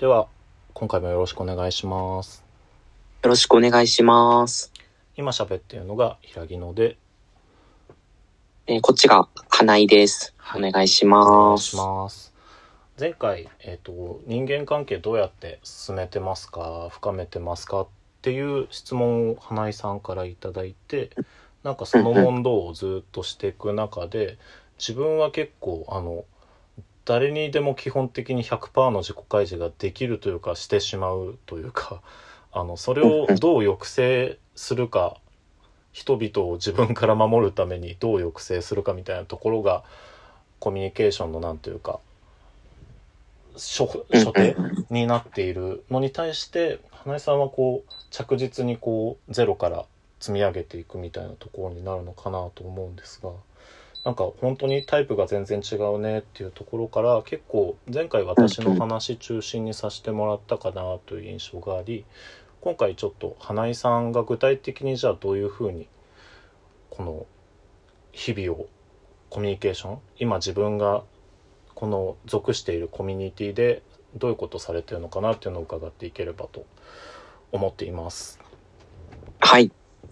では今回もよろしくお願いしますよろしくお願いします。今喋っているのが平木野でえーこっちが花井です。はいお願いしお願ます。いします前回、えーと人間関係どうやって進めてますか深めてますかっていう質問を花井さんからいただいてなんかその問答をずっとしていく中で自分は結構あの誰にでも基本的に100%の自己開示ができるというかしてしまうというか あのそれをどう抑制するか人々を自分から守るためにどう抑制するかみたいなところがコミュニケーションのなんというか初初手になっているのに対して花江さんはこう着実にこうゼロから積み上げていくみたいなところになるのかなと思うんですがなんか本当にタイプが全然違うねっていうところから結構前回私の話中心にさせてもらったかなという印象があり今回ちょっと花井さんが具体的にじゃあどういうふうにこの日々をコミュニケーション今自分がこの属しているコミュニティでどういうことされてるのかなっていうのを伺っていければと思っています。はい。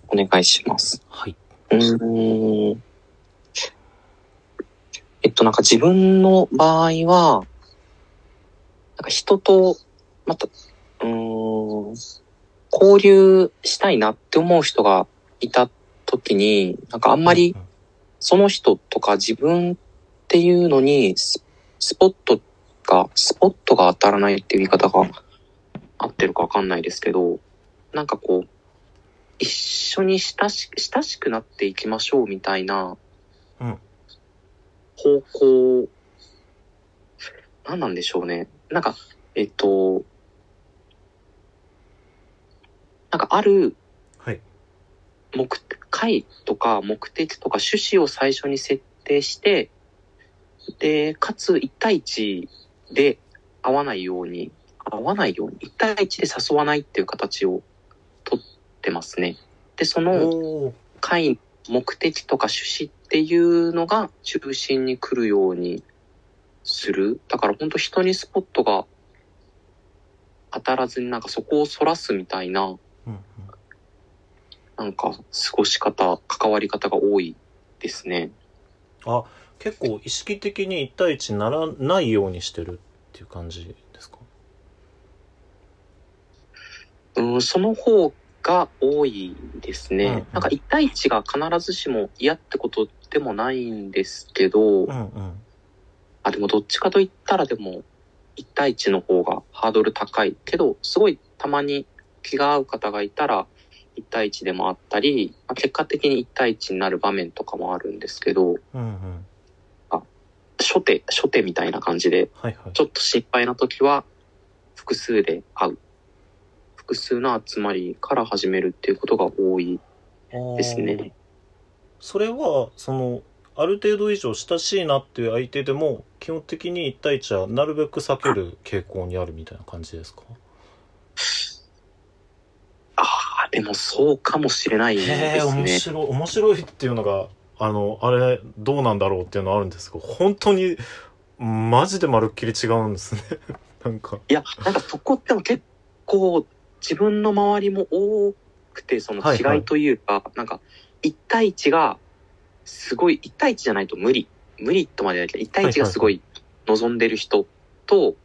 お願いします。はい。うーん。えっと、なんか自分の場合は、なんか人と、また、うーん、交流したいなって思う人がいた時に、なんかあんまりその人とか自分っていうのにススポットが、スポットが当たらないっていう言い方が合ってるかわかんないですけど、なんかこう、一緒に親し親しくなっていきましょうみたいなうん方向、何なんでしょうね。なんか、えっと、なんかあるはい。目的、会とか目的とか趣旨を最初に設定して、で、かつ1対1で会わないように、会わないように、1対1で誘わないっていう形をとってますね。で、その会、目的とか趣旨っていうのが中心に来るようにする。だから本当人にスポットが当たらずになんかそこを反らすみたいな、うんうんなんか過ごし方、関わり方が多いですね。あ結構意識的に1対1にならないようにしてるっていう感じですか？うん、その方が多いですね。うんうんなんか1対1が必ずしも嫌ってことでもないんですけど、うんうんあ、でもどっちかと言ったらでも1対1の方がハードル高いけど、すごいたまに気が合う方がいたら1対1でもあったり、まあ結果的に1対1になる場面とかもあるんですけど、うんうん初手、初手みたいな感じで、はいはいちょっと心配な時は複数で会う。複数の集まりから始めるっていうことが多いですね。それはそのある程度以上親しいなっていう相手でも基本的に1対1はなるべく避ける傾向にあるみたいな感じですか？ああ、でもそうかもしれないでへえ面すね。白い面白いっていうのがあのあれどうなんだろうっていうのはあるんですけど本当にマジでまるっきり違うんですね。なんか。いや、なんかそこっても結構自分の周りも多くて、そのはいはい。違いというか、なんか1対1がすごい、1対1じゃないと無理。無理とまではないけど、1対1がすごい望んでる人と、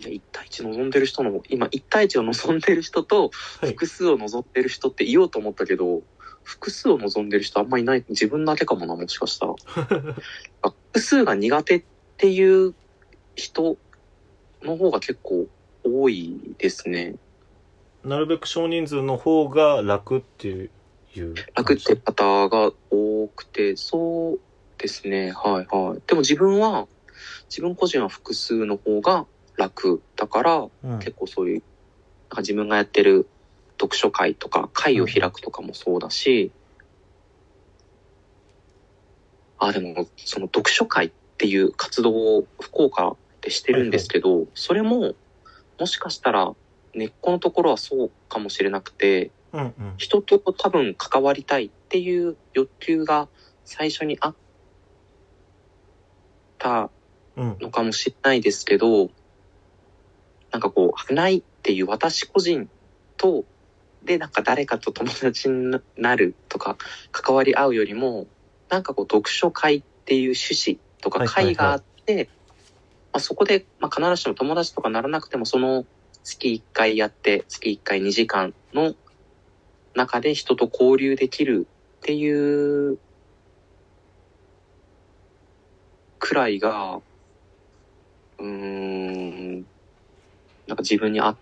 いや、1対1望んでる人の、今1対1を望んでる人と、はい複数を望んでる人って言おうと思ったけど、複数を望んでる人あんまいない、自分だけかもな、もしかしたら。あ 複数が苦手っていう人の方が結構多いですね。なるべく少人数の方が楽っていういう楽って方が多くて、そうですね。はいはい。でも自分は、自分個人は複数の方が楽だから、うん結構そういう、なんか自分がやってる読書会とか会を開くとかもそうだし、あ、でもその読書会っていう活動を福岡でしてるんですけど、それももしかしたら根っこのところはそうかもしれなくて、うんうん人と多分関わりたいっていう欲求が最初にあったうん。のかもしれないですけど、なんかこう、危ないっていう私個人と、で、なんか誰かと友達になるとか、関わり合うよりも、なんかこう、読書会っていう趣旨とかはいはいはい会があって、まあ、そこで、まあ、必ずしも友達とかならなくても、その月1回やって、月1回2時間の中で人と交流できるっていうくらいが、うーん、なんか自分に合っ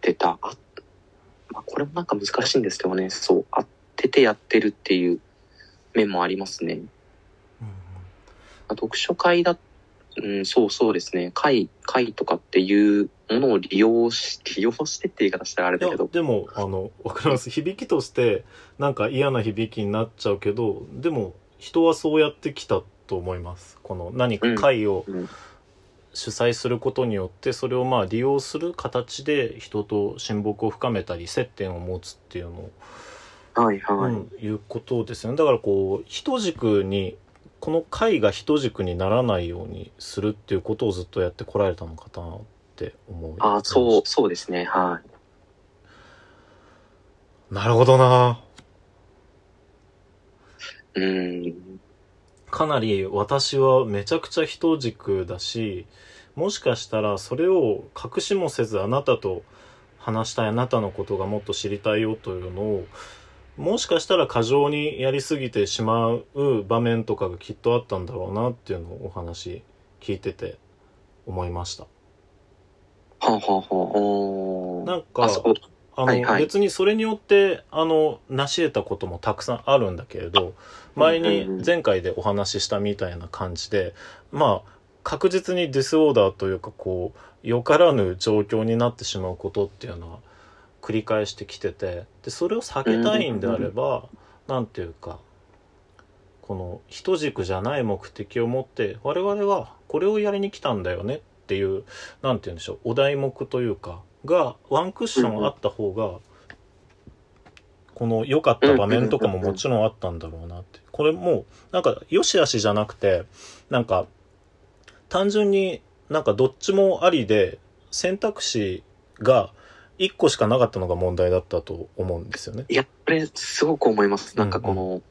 てた。あまあ、これもなんか難しいんですけどね、そう、合っててやってるっていう面もありますね。うん読書会だ、うん、そうそうですね。会、会とかっていうものを利用し、利用してって言い方したらあれだけど、でもあのわかります。響きとしてなんか嫌な響きになっちゃうけどでも人はそうやってきたと思います。この何か会をうん。主催することによってそれをまあ利用する形で人と親睦を深めたり接点を持つっていうのを、はいはい。うん、いうことですよね。だからこう人軸にこの会が人軸にならないようにするっていうことをずっとやってこられたのかなって思うあそう、そうですね。はい。なるほどなうん。かなり私はめちゃくちゃ人軸だしもしかしたらそれを隠しもせずあなたと話したいあなたのことがもっと知りたいよというのをもしかしたら過剰にやりすぎてしまう場面とかがきっとあったんだろうなっていうのをお話聞いてて思いました。はあ、はあはあ、おー。なんかあの、はいはい。別にそれによってあの成し得たこともたくさんあるんだけれど前に前回でお話ししたみたいな感じでまあ確実にディスオーダーというかこうよからぬ状況になってしまうことっていうのは繰り返してきててでそれを避けたいんであればなんていうかこの人軸じゃない目的を持って我々はこれをやりに来たんだよねっていうなんて言うんでしょうお題目というかがワンクッションあった方がこの良かった場面とかももちろんあったんだろうなって。これもうなんか良し悪しじゃなくてなんか単純になんかどっちもありで選択肢が1個しかなかったのが問題だったと思うんですよね。いや、これ、すごく思います。なんかこの、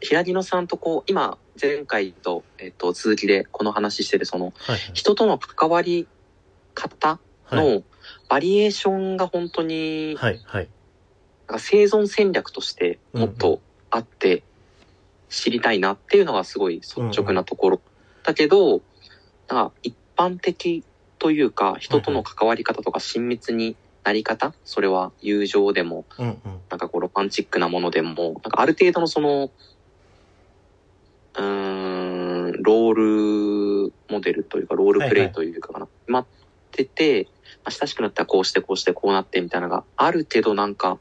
平木野さんとこう、今、前回と、えっと、続きでこの話してる、その、はい人との関わり方はいのバリエーションが本当に、はいはいなんか生存戦略としてもっとあって知りたいなっていうのがすごい率直なところ。だけど、なんか一般的というか、人との関わり方とか親密になり方、それは友情でも、うんうん。なんかこうロマンチックなものでも、なんかある程度のその、うーん、ロールモデルというか、ロールプレイというかかな、決まってて、まあ、親しくなったらこうしてこうしてこうなってみたいなのがある程度なんか、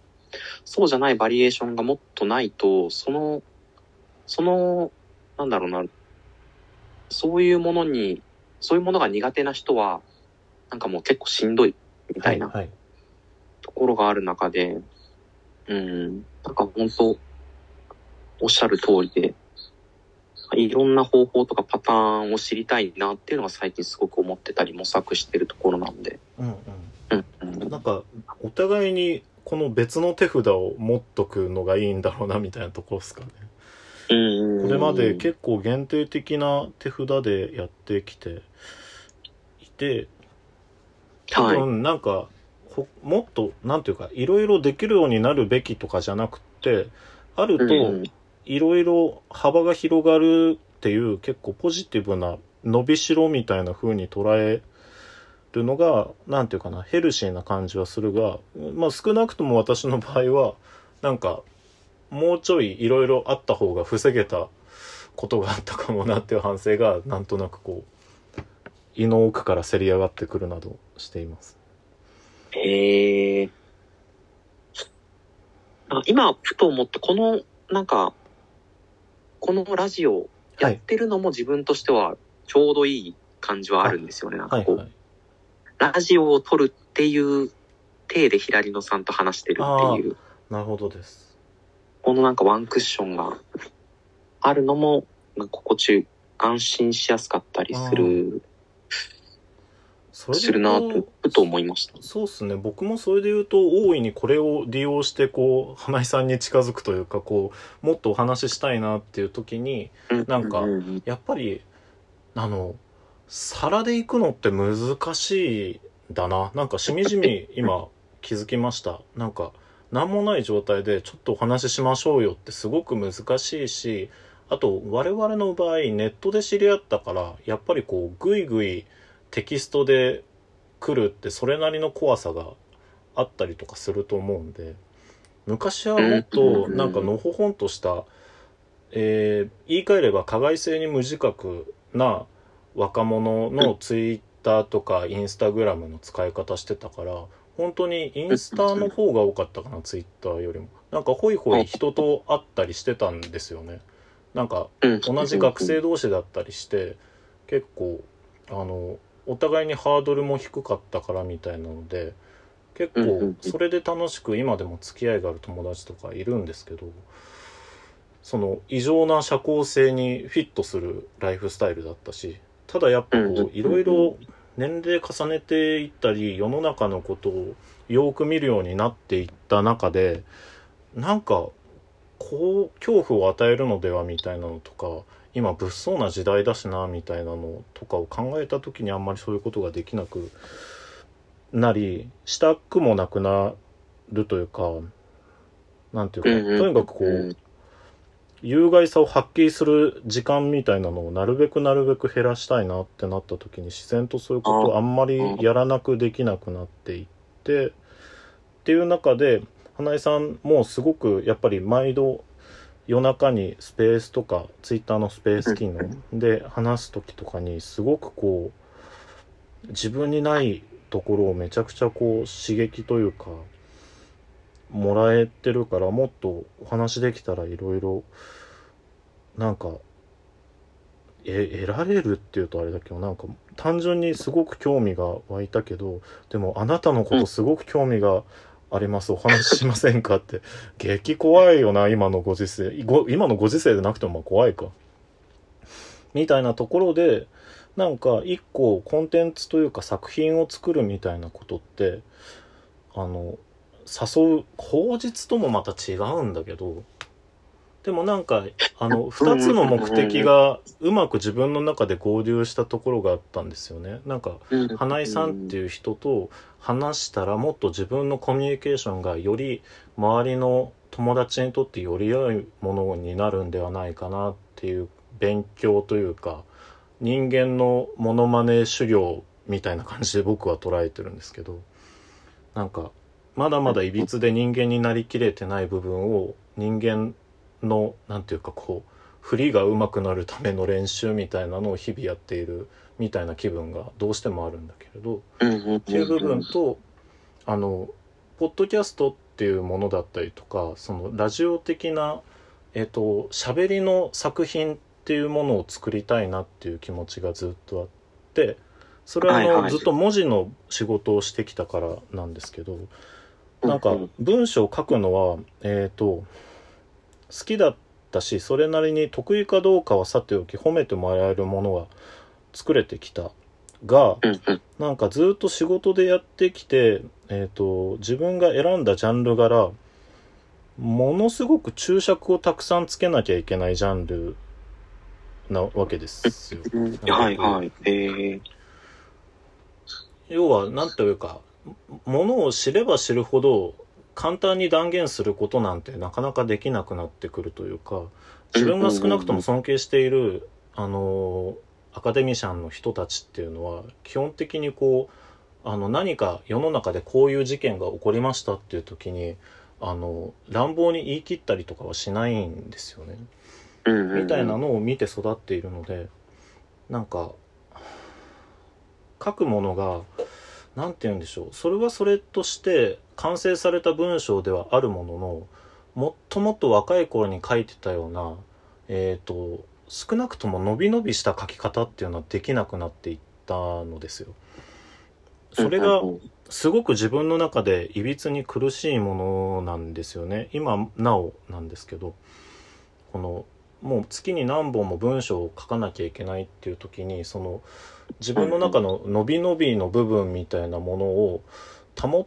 そうじゃないバリエーションがもっとないと、その、その、なんだろうな、そういうものに、そういうものが苦手な人は、なんかもう結構しんどいみたいな。はいはい。ところがある中で、うん、なんか本当、おっしゃる通りで、いろんな方法とかパターンを知りたいなっていうのが最近すごく思ってたり模索してるところなんで。うんうんうん、うん。なんかお互いにこの別の手札を持っとくのがいいんだろうなみたいなところですかね。うんこれまで結構限定的な手札でやってきていて多はい。分なんかほもっとなんていうかいろいろできるようになるべきとかじゃなくてあるとうんいろいろ幅が広がるっていう結構ポジティブな伸びしろみたいな風に捉えるのがなんていうかなヘルシーな感じはするがまあ少なくとも私の場合はなんかもうちょいいろいろあった方が防げたことがあったかもなっていう反省がなんとなくこう胃の奥からせり上がってくるなどしています。へえ。あ今、ふと思って、この、なんか、このラジオやってるのも自分としてはちょうどいい感じはあるんですよね。なんかこう、はいはい。ラジオを撮るっていう体で平野さんと話してるっていう、なるほどです。このなんかワンクッションがあるのも、心地安心しやすかったりする、それするなと、ふと思いました。そうっすね。僕もそれで言うと大いにこれを利用してこう花井さんに近づくというかこうもっとお話ししたいなっていう時になんかやっぱりあの皿で行くのって難しいんだな。なんかしみじみ 今気づきました。なんか何もない状態でちょっとお話ししましょうよってすごく難しいしあと我々の場合ネットで知り合ったからやっぱりこうグイグイテキストで来るってそれなりの怖さがあったりとかすると思うんで昔はもっとなんかのほほんとした、えー言い換えれば加害性に無自覚な若者のツイッターとかインスタグラムの使い方してたから本当にインスタの方が多かったかなツイッターよりも。なんかホイホイ人と会ったりしてたんですよね。なんかうん。同じ学生同士だったりして結構あのお互いにハードルも低かったからみたいなので結構それで楽しく今でも付き合いがある友達とかいるんですけどその異常な社交性にフィットするライフスタイルだったしただやっぱこういろいろ年齢重ねていったり世の中のことをよく見るようになっていった中でなんかこう恐怖を与えるのではみたいなのとか今物騒な時代だしなみたいなのとかを考えた時にあんまりそういうことができなくなりしたくもなくなるというかなんていうか、とにかくこう、有害さを発揮する時間みたいなのをなるべくなるべく減らしたいなってなった時に自然とそういうことをあんまりやらなくできなくなっていってっていう中で花江さんもすごくやっぱり毎度夜中にスペースとかツイッターのスペース機能で話す時とかにすごくこう自分にないところをめちゃくちゃこう刺激というかもらえてるからもっとお話できたらいろいろなんかえ得られるっていうとあれだけどなんか単純にすごく興味が湧いたけどでもあなたのことすごく興味があります。お話ししませんかって。激怖いよな今のご時世。今のご時世でなくてもまあ怖いか。みたいなところでなんか一個コンテンツというか作品を作るみたいなことってあの誘う口実ともまた違うんだけどでもなんかあの2つの目的がうまく自分の中で合流したところがあったんですよね。なんか花井さんってういう人と話したらもっと自分のコミュニケーションがより周りの友達にとってより良いものになるんではないかなっていう勉強というか人間のモノマネ修行みたいな感じで僕は捉えてるんですけどなんかまだまだいびつで人間になりきれてない部分を人間のなんていうかこう振りが上手くなるための練習みたいなのを日々やっているみたいな気分がどうしてもあるんだけれどっていう部分とあのポッドキャストっていうものだったりとかそのラジオ的なえっと喋りの作品っていうものを作りたいなっていう気持ちがずっとあってそれはあの、ずっと文字の仕事をしてきたからなんですけどなんか文章を書くのはえっ、と好きだったしそれなりに得意かどうかはさておき褒めてもらえるものは作れてきたがなんかずっと仕事でやってきて、えー、と自分が選んだジャンル柄ものすごく注釈をたくさんつけなきゃいけないジャンルなわけですよ。うんはいはい。えー、要は何というかものを知れば知るほど簡単に断言することなんてなかなかできなくなってくるというか自分が少なくとも尊敬しているあのアカデミシャンの人たちっていうのは基本的にこうあの何か世の中でこういう事件が起こりましたっていう時にあの乱暴に言い切ったりとかはしないんですよね。みたいなのを見て育っているのでなんか書くものが何て言うんでしょう。それはそれとして完成された文章ではあるもののもっともっと若い頃に書いてたようなえっ、と少なくとも伸び伸びした書き方っていうのはできなくなっていったのですよ。それがすごく自分の中でいびつに苦しいものなんですよね今なおなんですけどこのもう月に何本も文章を書かなきゃいけないっていう時にその自分の中の伸び伸びの部分みたいなものを保っ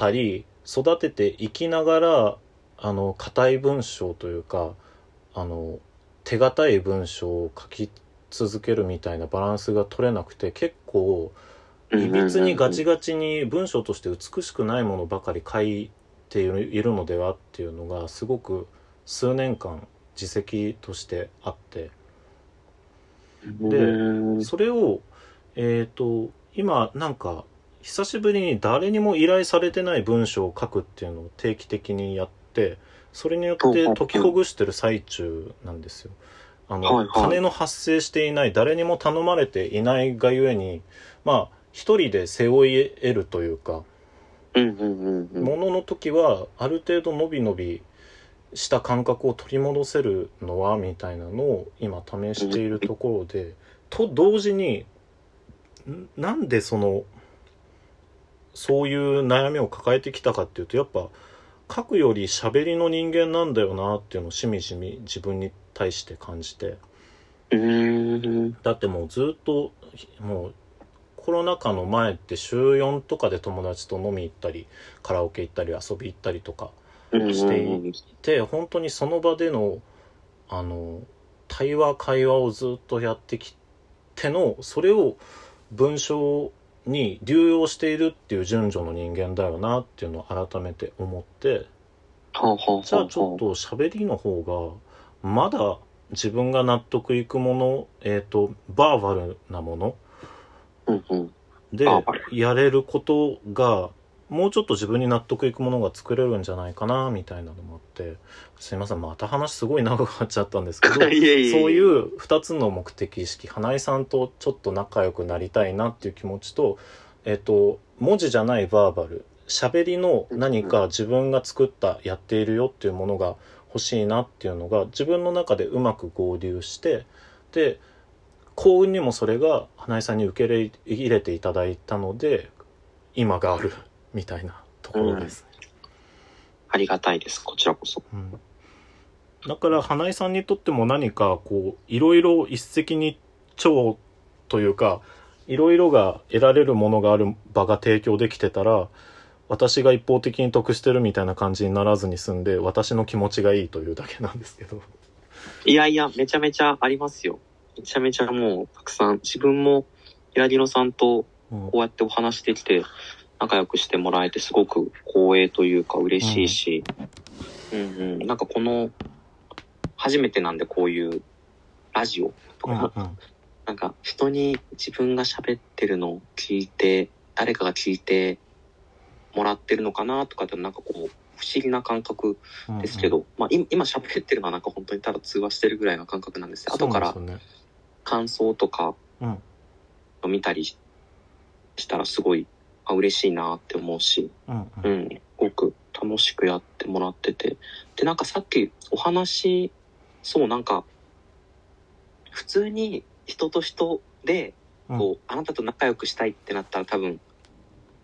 たり育てていきながらあの硬い文章というかあの手堅い文章を書き続けるみたいなバランスが取れなくて結構いびつにガチガチに文章として美しくないものばかり書いているのではっていうのがすごく数年間自責としてあって。でそれをえっ、と今なんか久しぶりに誰にも依頼されてない文章を書くっていうのを定期的にやってそれによって解きほぐしてる最中なんですよ。あの、はいはい金の発生していない誰にも頼まれていないがゆえにまあ一人で背負い得るというかうんうんうんうん。ものの時はある程度伸び伸びした感覚を取り戻せるのはみたいなのを今試しているところでと同時にんなんでそのそういう悩みを抱えてきたかっていうとやっぱ書くより喋りの人間なんだよなっていうのをしみじみ自分に対して感じてうーん。だってもうずっともうコロナ禍の前って週4とかで友達と飲み行ったりカラオケ行ったり遊び行ったりとかしていて本当にその場でのあの対話会話をずっとやってきてのそれを文章に流用しているっていう順序の人間だよなっていうのを改めて思ってじゃあちょっと喋りの方がまだ自分が納得いくものえっ、とバーバルなもの。でやれることがもうちょっと自分に納得いくものが作れるんじゃないかなみたいなのもあってすいませんまた話すごい長くなっちゃったんですけど そういう2つの目的意識花井さんとちょっと仲良くなりたいなっていう気持ちとえっ、と文字じゃないバーバル喋りの何か自分が作ったやっているよっていうものが欲しいなっていうのが自分の中でうまく合流してで幸運にもそれが花井さんに受け入れていただいたので今があるみたいなところですね。ありがたいです、こちらこそ。うんだから花井さんにとっても何かこういろいろ一石二鳥というかいろいろが得られるものがある場が提供できてたら私が一方的に得してるみたいな感じにならずに済んで私の気持ちがいいというだけなんですけど。いやいや、めちゃめちゃありますよ。めちゃめちゃもう、たくさん、自分も、平木野さんとうんこうやってお話してきて、仲良くしてもらえてすごく光栄というか嬉しいし、うん、うん。なんかこの、初めてなんでこういうラジオとか、うんうん。なんか人に自分が喋ってるのを聞いて、誰かが聞いてもらってるのかなとかってなんかこう、不思議な感覚ですけど、まあい今喋ってるのはなんか本当にただ通話してるぐらいの感覚なんですよ。後から感想とか見たりししたらすごい、あ、嬉しいなって思うし、うんうん。すごく楽しくやってもらってて。で、なんかさっきお話、そうなんか、普通に人と人で、こう、あなたと仲良くしたいってなったら多分、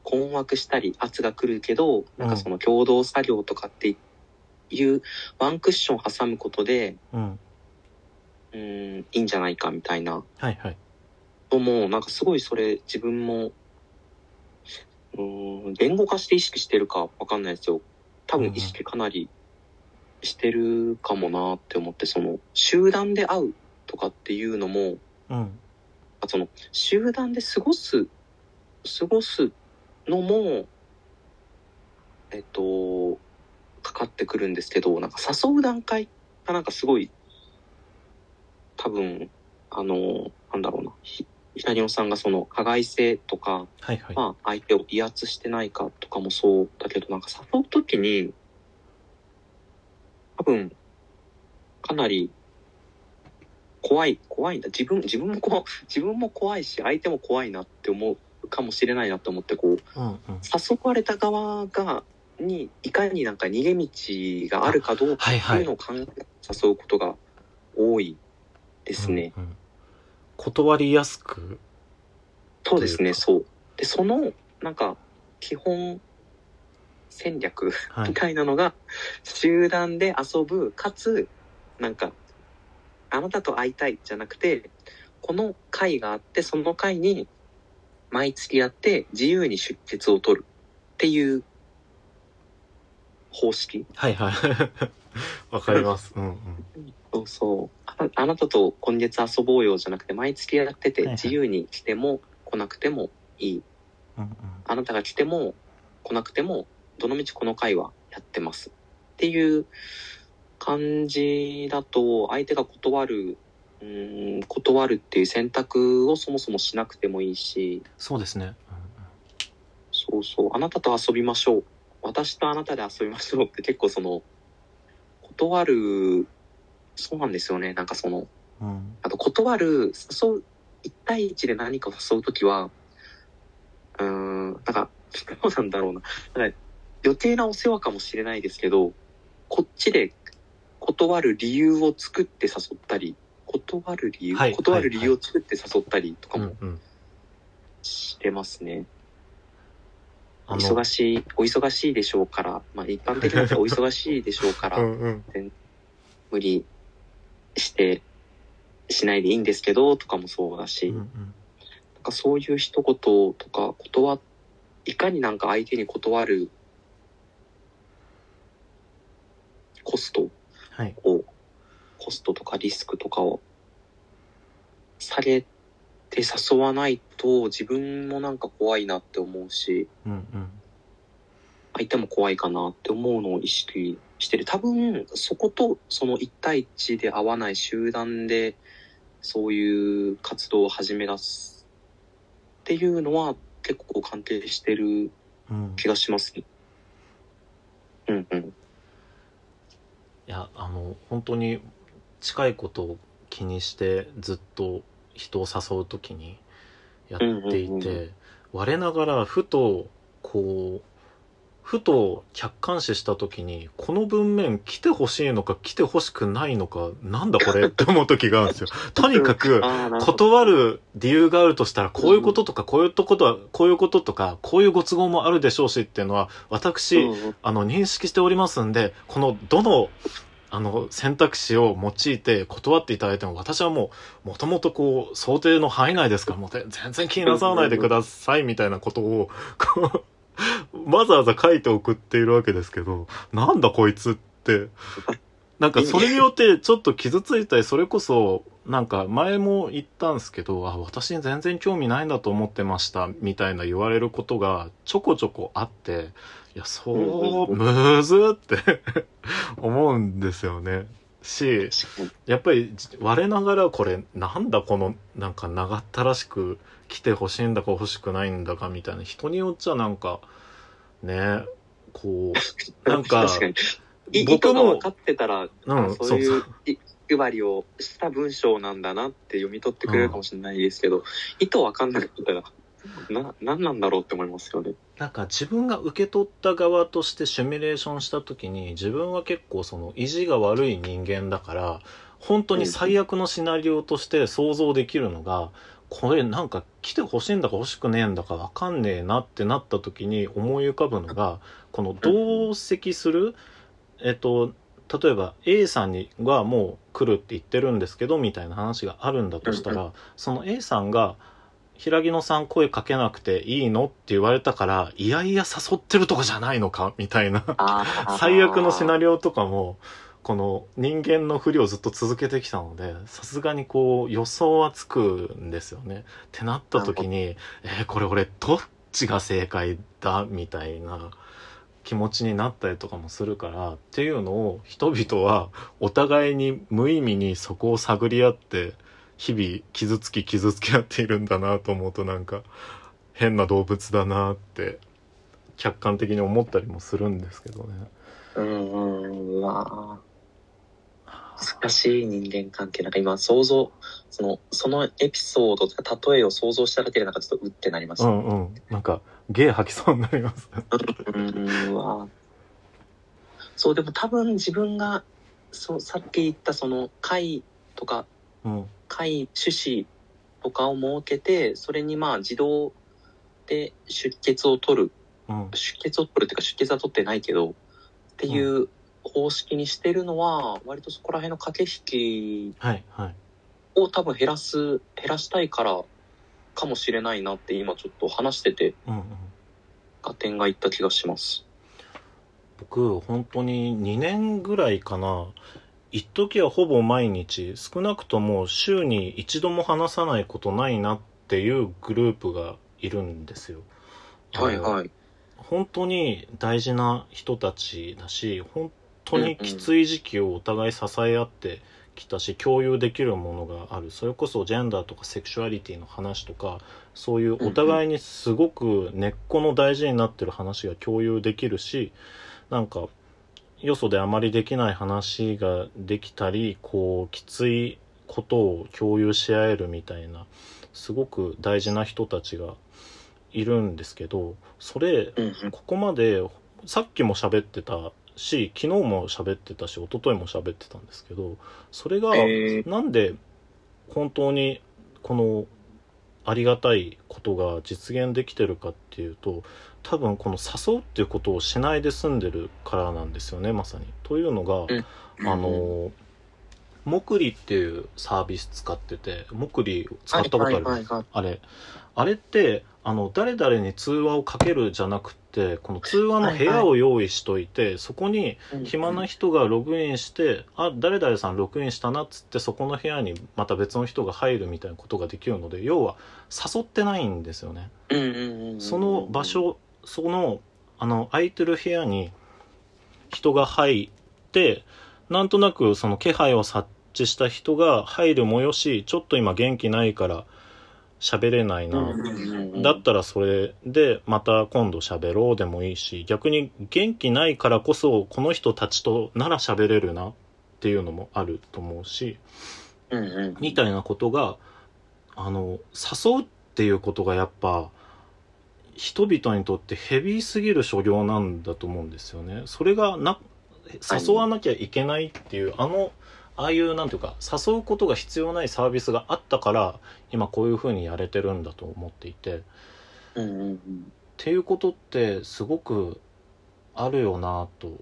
困惑したり圧が来るけど、なんかその共同作業とかっていうワンクッション挟むことで、うん。うん、いいんじゃないかみたいな。はいはい。のも、なんかすごいそれ自分も、うーん、言語化して意識してるかわかんないですよ。多分意識かなりしてるかもなって思って、その、集団で会うとかっていうのも、うんその、集団で過ごす、過ごすのも、えっと、かかってくるんですけど、なんか誘う段階がなんかすごい、多分、あの、なんだろうな、ひ左野さんがその、加害性とか、はいはいまあ、相手を威圧してないかとかもそうだけど、なんか誘うときに、多分、かなり、怖い、怖いんだ。自分、自分も 自分も怖いし、相手も怖いなって思うかもしれないなと思って、こう、うんうん誘われた側が、に、いかになんか逃げ道があるかどうかはいはいっていうのを考えて誘うことが多いですね。うんうん断りやすく？そうですね、そう。で、その、なんか、基本戦略はいみたいなのが、集団で遊ぶ、かつ、なんか、あなたと会いたいじゃなくて、この会があって、その会に毎月やって自由に出血を取るっていう方式。はいはい。わかります。うんうん。そうそうあ。あなたと今月遊ぼうよじゃなくて、毎月やってて自由に来ても来なくてもいい。うんうん。あなたが来ても来なくても、どのみちこの会はやってます。っていう感じだと、相手が断る、うーん、断るっていう選択をそもそもしなくてもいいし、そうですね。そうそう、あなたと遊びましょう。私とあなたで遊びましょうって結構その、断る、そうなんですよね。なんかその、うんうん。あと断る、誘う、一対一で何かを誘うときは、うーん、なんか、どうなんだろうな。なんか余計なお世話かもしれないですけど、こっちで断る理由を作って誘ったり、断る理由、はい断る理由を作って誘ったりとかも。してますね。忙しい、お忙しいでしょうから、まあ一般的にはお忙しいでしょうから、う んうん。無理して、しないでいいんですけど、とかもそうだし、うんうん。なんかそういう一言とか、断、いかになんか相手に断るコストはい。を、コストとかリスクとかを下げて誘わないと自分もなんか怖いなって思うし、うんうん。相手も怖いかなって思うのを意識してる。多分、そことその一対一で会わない集団で、そういう活動を始め出すっていうのは結構関係してるうん。気がしますね。うんうん。いやあの本当に近いことを気にしてずっと人を誘う時にやっていて、うんうんうんう我ながらふとこうふと客観視した時にこの文面来てほしいのか来てほしくないのかなんだこれ？って思う時があるんですよ。とにかく断る理由があるとしたらこういうこととかこういうことはこういうこととかこういうご都合もあるでしょうしっていうのは私、あの、認識しておりますんで、この、どの、あの、選択肢を用いて断っていただいても、私はもう、もともとこう、想定の範囲内ですから、もう全然気になさらないでください、みたいなことを、こう、わざわざ書いて送っているわけですけど、なんだこいつって、なんかそれによってちょっと傷ついたり、それこそ、なんか前も言ったんですけど、あ、私に全然興味ないんだと思ってました、みたいな言われることがちょこちょこあって、いや、そう、むずって思うんですよね。し、やっぱり我ながらこれなんだこのなんか長ったらしく来てほしいんだか欲しくないんだかみたいな。人によっちゃなんかねこう なんか僕も図が分かってたら、うんあそういそうう。い配りをした文章なんだなって読み取ってくれるかもしれないですけど、意図分かんなかったら、な、何なんだろうって思いますよね。なんか自分が受け取った側としてシミュレーションした時に自分は結構その意地が悪い人間だから本当に最悪のシナリオとして想像できるのがこれなんか来てほしいんだか欲しくねえんだかわかんねえなってなった時に思い浮かぶのがこの同席するえっと例えば A さんにはもう来るって言ってるんですけどみたいな話があるんだとしたうんらその A さんが平木野さん声かけなくていいのって言われたからいやいや誘ってるとかじゃないのかみたいな。最悪のシナリリオとかもこの人間のふりをずっと続けてきたのでさすがにこう予想はつくんですよね。ってなった時にえーこれ俺どっちが正解だみたいな気持ちになったりとかもするからっていうのを人々はお互いに無意味にそこを探り合って日々傷つき傷つき合っているんだなと思うとなんか変な動物だなって客観的に思ったりもするんですけどね。うんうん、うわぁ難しい人間関係。なんか今想像、その、そのエピソードとか例えを想像しただけでなんかちょっとうってなりました。うんうん。なんか、ゲー吐きそうになります。うん、わぁそう、でも多分自分が、そう、さっき言ったその会とか、うん。会趣旨とかを設けて、それにまあ自動で出血を取るうん。出血を取るっていうか出血は取ってないけどっていう方式にしてるのは、割とそこら辺の駆け引きを多分減らす、減らしたいからかもしれないなって今ちょっと話しててうんうん合点がいった気がします。僕本当に2年ぐらいかな一時はほぼ毎日少なくとも週に一度も話さないことないなっていうグループがいるんですよ。はいはい。本当に大事な人たちだし本当にきつい時期をお互い支え合ってきたし共有できるものがあるそれこそジェンダーとかセクシュアリティの話とかそういうお互いにすごく根っこの大事になってる話が共有できるしなんかよそであまりできない話ができたりこうきついことを共有し合えるみたいなすごく大事な人たちがいるんですけどそれ。ここまでさっきも喋ってたし昨日も喋ってたし一昨日も喋ってたんですけどそれがえー。なんで本当にこのありがたいことが実現できてるかっていうと多分この誘うっていうことをしないで済んでるからなんですよねまさに。というのが、うん。あのモクリっていうサービス使っててモクリ使ったことあります、はいはいはいあれ。あれってあの誰々に通話をかけるじゃなくってこの通話の部屋を用意しといて、そこに暇な人がログインして、あ誰々さんログインしたなっつってそこの部屋にまた別の人が入るみたいなことができるので要は誘ってないんですよね。うんうんうんうん。その場所そのあの空いてる部屋に人が入ってなんとなくその気配を察知した人が入るもよしちょっと今元気ないから喋れないな、だったらそれでまた今度喋ろうでもいいし逆に元気ないからこそこの人たちとなら喋れるなっていうのもあると思うし。みたいなことがあの誘うっていうことがやっぱ人々にとってヘビーすぎる所業なんだと思うんですよね。それがな誘わなきゃいけないっていう、あのああいうなんていうか誘うことが必要ないサービスがあったから今こういうふうにやれてるんだと思っていて。うんうんうん。っていうことってすごくあるよなと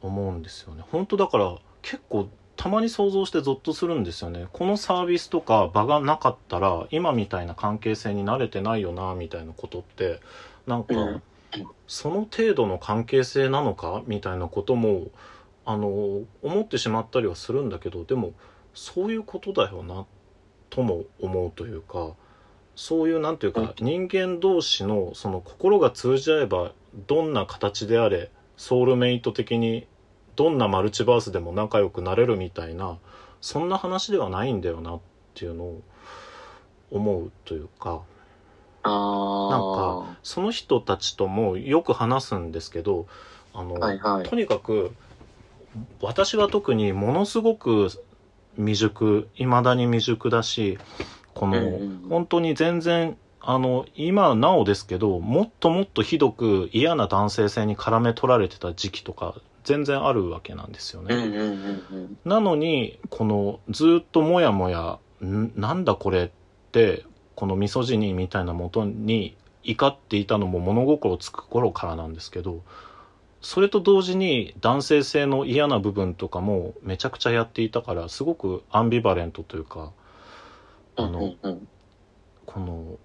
思うんですよね。本当だから結構たまに想像してゾッとするんですよね。このサービスとか場がなかったら今みたいな関係性に慣れてないよなみたいなことってなんか、うんその程度の関係性なのかみたいなこともあの思ってしまったりはするんだけどでもそういうことだよなとも思うというかそういうなんていうか人間同士のその心が通じ合えばどんな形であれソウルメイト的にどんなマルチバースでも仲良くなれるみたいなそんな話ではないんだよなっていうのを思うというか。なんかその人たちともよく話すんですけどあの、はいはい。とにかく私は特にものすごく未熟いまだに未熟だしこの、本当に全然あの今なおですけどもっともっとひどく嫌な男性性に絡め取られてた時期とか全然あるわけなんですよね。なのにこのずっともやもやんなんだこれってこのミソジニーみたいなもとに怒っていたのも物心つく頃からなんですけどそれと同時に男性性の嫌な部分とかもめちゃくちゃやっていたからすごくアンビバレントというかあの、うんうんこの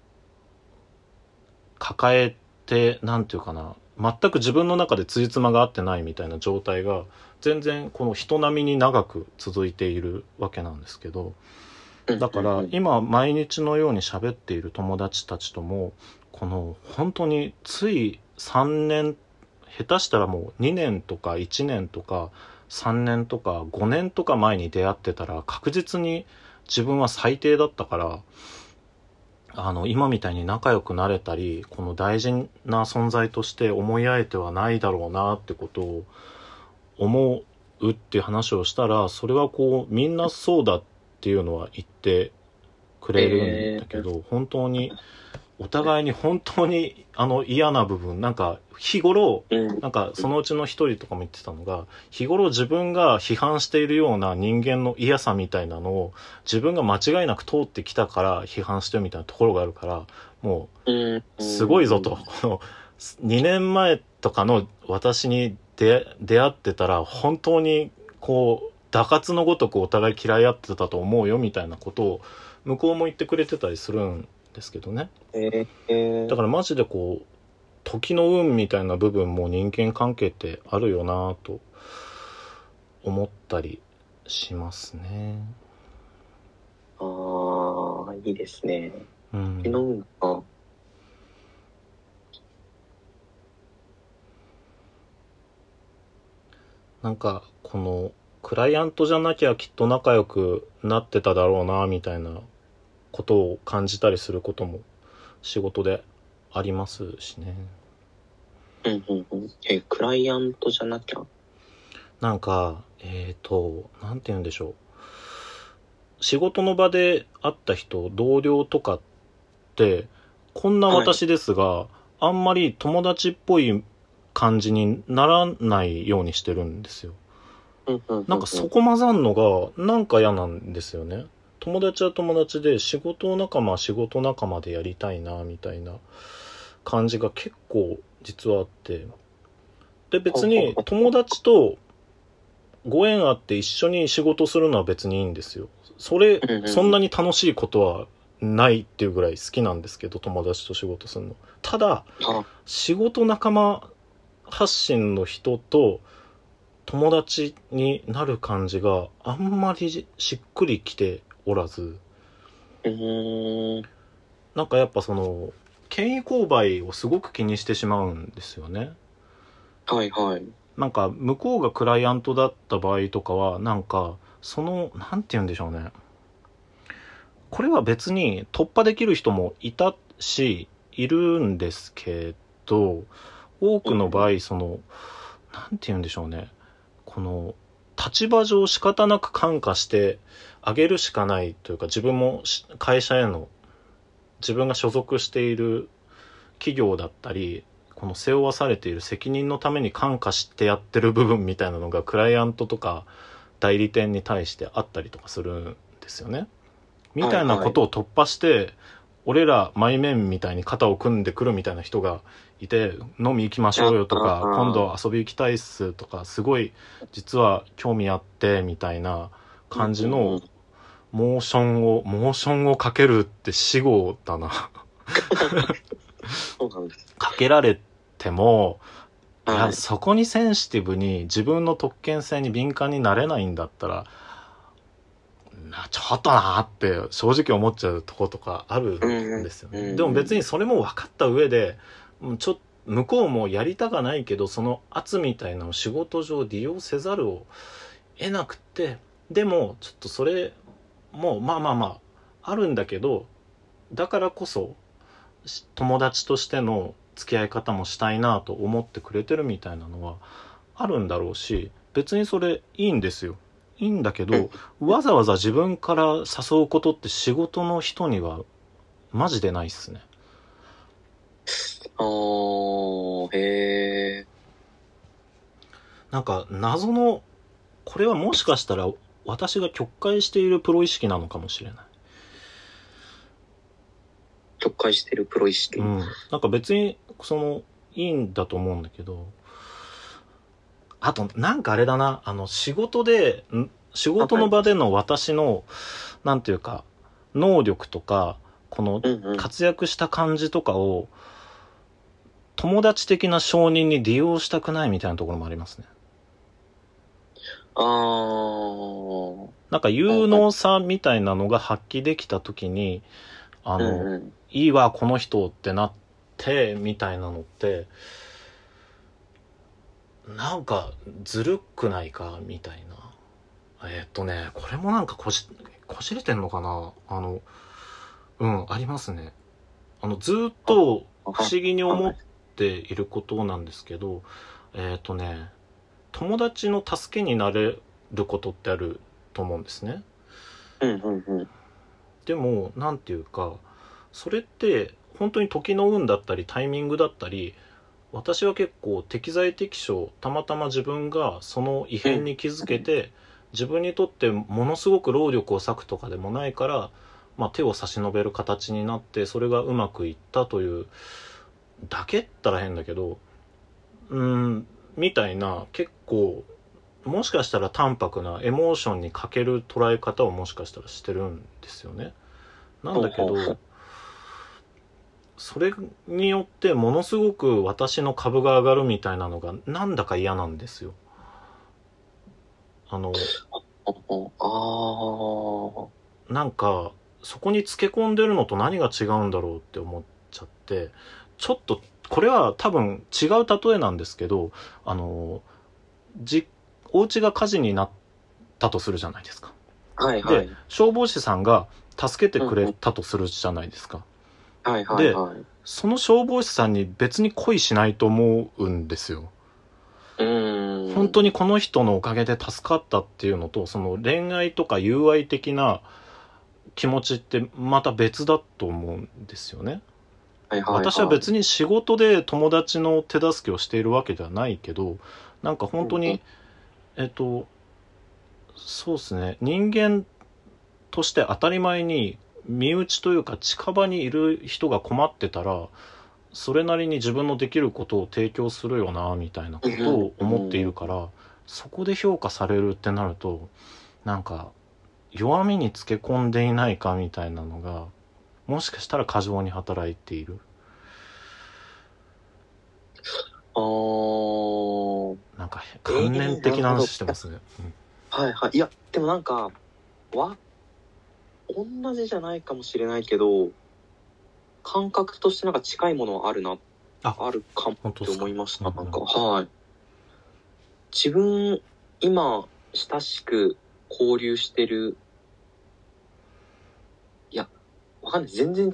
抱えてなんていうかな全く自分の中でつじつまが合ってないみたいな状態が全然この人並みに長く続いているわけなんですけど。だから今毎日のように喋っている友達たちともこの本当につい3年下手したらもう2年とか1年とか3年とか5年とか前に出会ってたら確実に自分は最低だったからあの今みたいに仲良くなれたりこの大事な存在として思い合えてはないだろうなってことを思うっていう話をしたらそれはこうみんなそうだっていうのは言ってくれるんだけど、本当にお互いに本当にあの嫌な部分なんか日頃うんなんかそのうちの一人とかも言ってたのが日頃自分が批判しているような人間の嫌さみたいなのを自分が間違いなく通ってきたから批判してるみたいなところがあるからもうすごいぞと。この2年前とかの私にで出会ってたら本当にこう打滑のごとくお互い嫌い合ってたと思うよみたいなことを向こうも言ってくれてたりするんですけどねえー、だからマジでこう時の運みたいな部分も人間関係ってあるよなと思ったりしますねああ、いいですね。うん昨日か。なんかこのクライアントじゃなきゃきっと仲良くなってただろうなみたいなことを感じたりすることも仕事でありますしねうんうんうん。え、クライアントじゃなきゃ？なんかえっ、となんて言うんでしょう仕事の場で会った人同僚とかってこんな私ですが、あんまり友達っぽい感じにならないようにしてるんですようんうんうなんかそこ混ざんのがなんか嫌なんですよね。友達は友達で仕事仲間は仕事仲間でやりたいなみたいな感じが結構実はあって。で別に友達とご縁あって一緒に仕事するのは別にいいんですよ。それそんなに楽しいことはないっていうぐらい好きなんですけど友達と仕事するの。ただあ、仕事仲間発信の人と友達になる感じがあんまりしっくりきておらずうーん。なんかやっぱその権威勾配をすごく気にしてしまうんですよねはいはい。なんか向こうがクライアントだった場合とかはなんかそのなんて言うんでしょうねこれは別に突破できる人もいたしいるんですけど多くの場合そのなんて言うんでしょうねこの立場上仕方なく感化してあげるしかないというか自分もし会社への自分が所属している企業だったりこの背負わされている責任のために感化してやってる部分みたいなのがクライアントとか代理店に対してあったりとかするんですよね。みたいなことを突破して、俺ら前面みたいに肩を組んでくるみたいな人がいて飲み行きましょうよとかうん今度遊び行きたいっすとかすごい実は興味あってみたいな感じのモーションをモーションをかけるって死語だな。かけられてもい。や、はいそこにセンシティブに自分の特権性に敏感になれないんだったらなちょっとなーって正直思っちゃうとことかあるんですよね、でも別にそれも分かった上でうんちょ向こうもやりたかないけどその圧みたいなのを仕事上利用せざるを得なくてでもちょっとそれもまあまあまああるんだけどだからこそし友達としての付き合い方もしたいなと思ってくれてるみたいなのはあるんだろうし別にそれいいんですよ。いいんだけど、わざわざ自分から誘うことって仕事の人にはマジでないっすね。あー、へー。なんか謎のこれはもしかしたら私が曲解しているプロ意識なのかもしれない曲解してるプロ意識。うん、なんか別にそのいいんだと思うんだけどあとなんかあれだなあの仕事でん？仕事の場での私のなんていうか能力とかこの。活躍した感じとかを友達的な承認に利用したくないみたいなところもありますね。なんか有能さみたいなのが発揮できた時にあうの、んうん。いいわこの人ってなってみたいなのってなんかずるくないかみたいな。えーっとねこれもなんかこじこじれてんのかな？あのうんありますね。あのずーっと不思議に思っていることなんですけどえーっとね友達の助けになれることってあると思うんですねうんうんうん。でもなんていうかそれって本当に時の運だったりタイミングだったり私は結構適材適所たまたま自分がその異変に気づけて、自分にとってものすごく労力を割くとかでもないから、まあ、手を差し伸べる形になってそれがうまくいったというだけったら変だけどうんみたいな結構もしかしたら淡白なエモーションに欠ける捉え方をもしかしたらしてるんですよね。なんだけどそれによってものすごく私の株が上がるみたいなのがなんだか嫌なんですよ。あのああ。なんかそこにつけ込んでるのと何が違うんだろうって思っちゃってちょっとこれは多分違う例えなんですけどあのじお家が火事になったとするじゃないですか。はいはいで。消防士さんが助けてくれたとするじゃないですか。はいはいはい。その消防士さんに別に恋しないと思うんですよ。うーん。本当にこの人のおかげで助かったっていうのとその恋愛とか友愛的な気持ちってまた別だと思うんですよね。はいはいはい、私は別に仕事で友達の手助けをしているわけではないけどなんか本当に、えっとそうですね。人間として当たり前に身内というか近場にいる人が困ってたらそれなりに自分のできることを提供するよなみたいなことを思っているからそこで評価されるってなるとなんか弱みにつけ込んでいないかみたいなのがもしかしたら過剰に働いている？あー。なんか関連的な話してますね、はいはい。いや、でもなんか、わ、同じじゃないかもしれないけど、感覚としてなんか近いものはあるな、ああるかもって思いました。うんうんなんか、はい。自分、今、親しく交流してる、いや、わかんない。全然違う、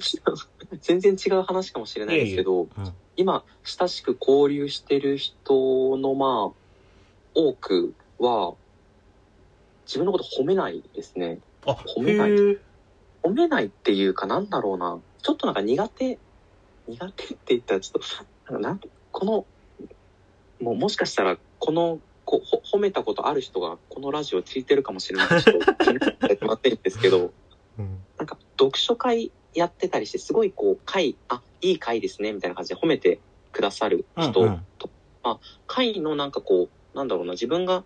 全然違う話かもしれないですけど、うん今、親しく交流してる人の、まあ、多くは、自分のこと褒めないですね。あ褒めない褒めないっていうか、なんだろうな。ちょっとなんか苦手、苦手って言ったらちょっと、なんかこの、もうもしかしたら、この、こほ褒めたことある人が、このラジオ聞いてるかもしれない人、気になってもらってるんですけど、読書会やってたりして、すごいこう、会、あ、いい会ですね、みたいな感じで褒めてくださる人、うんうん。会のなんかこう、なんだろうな、自分が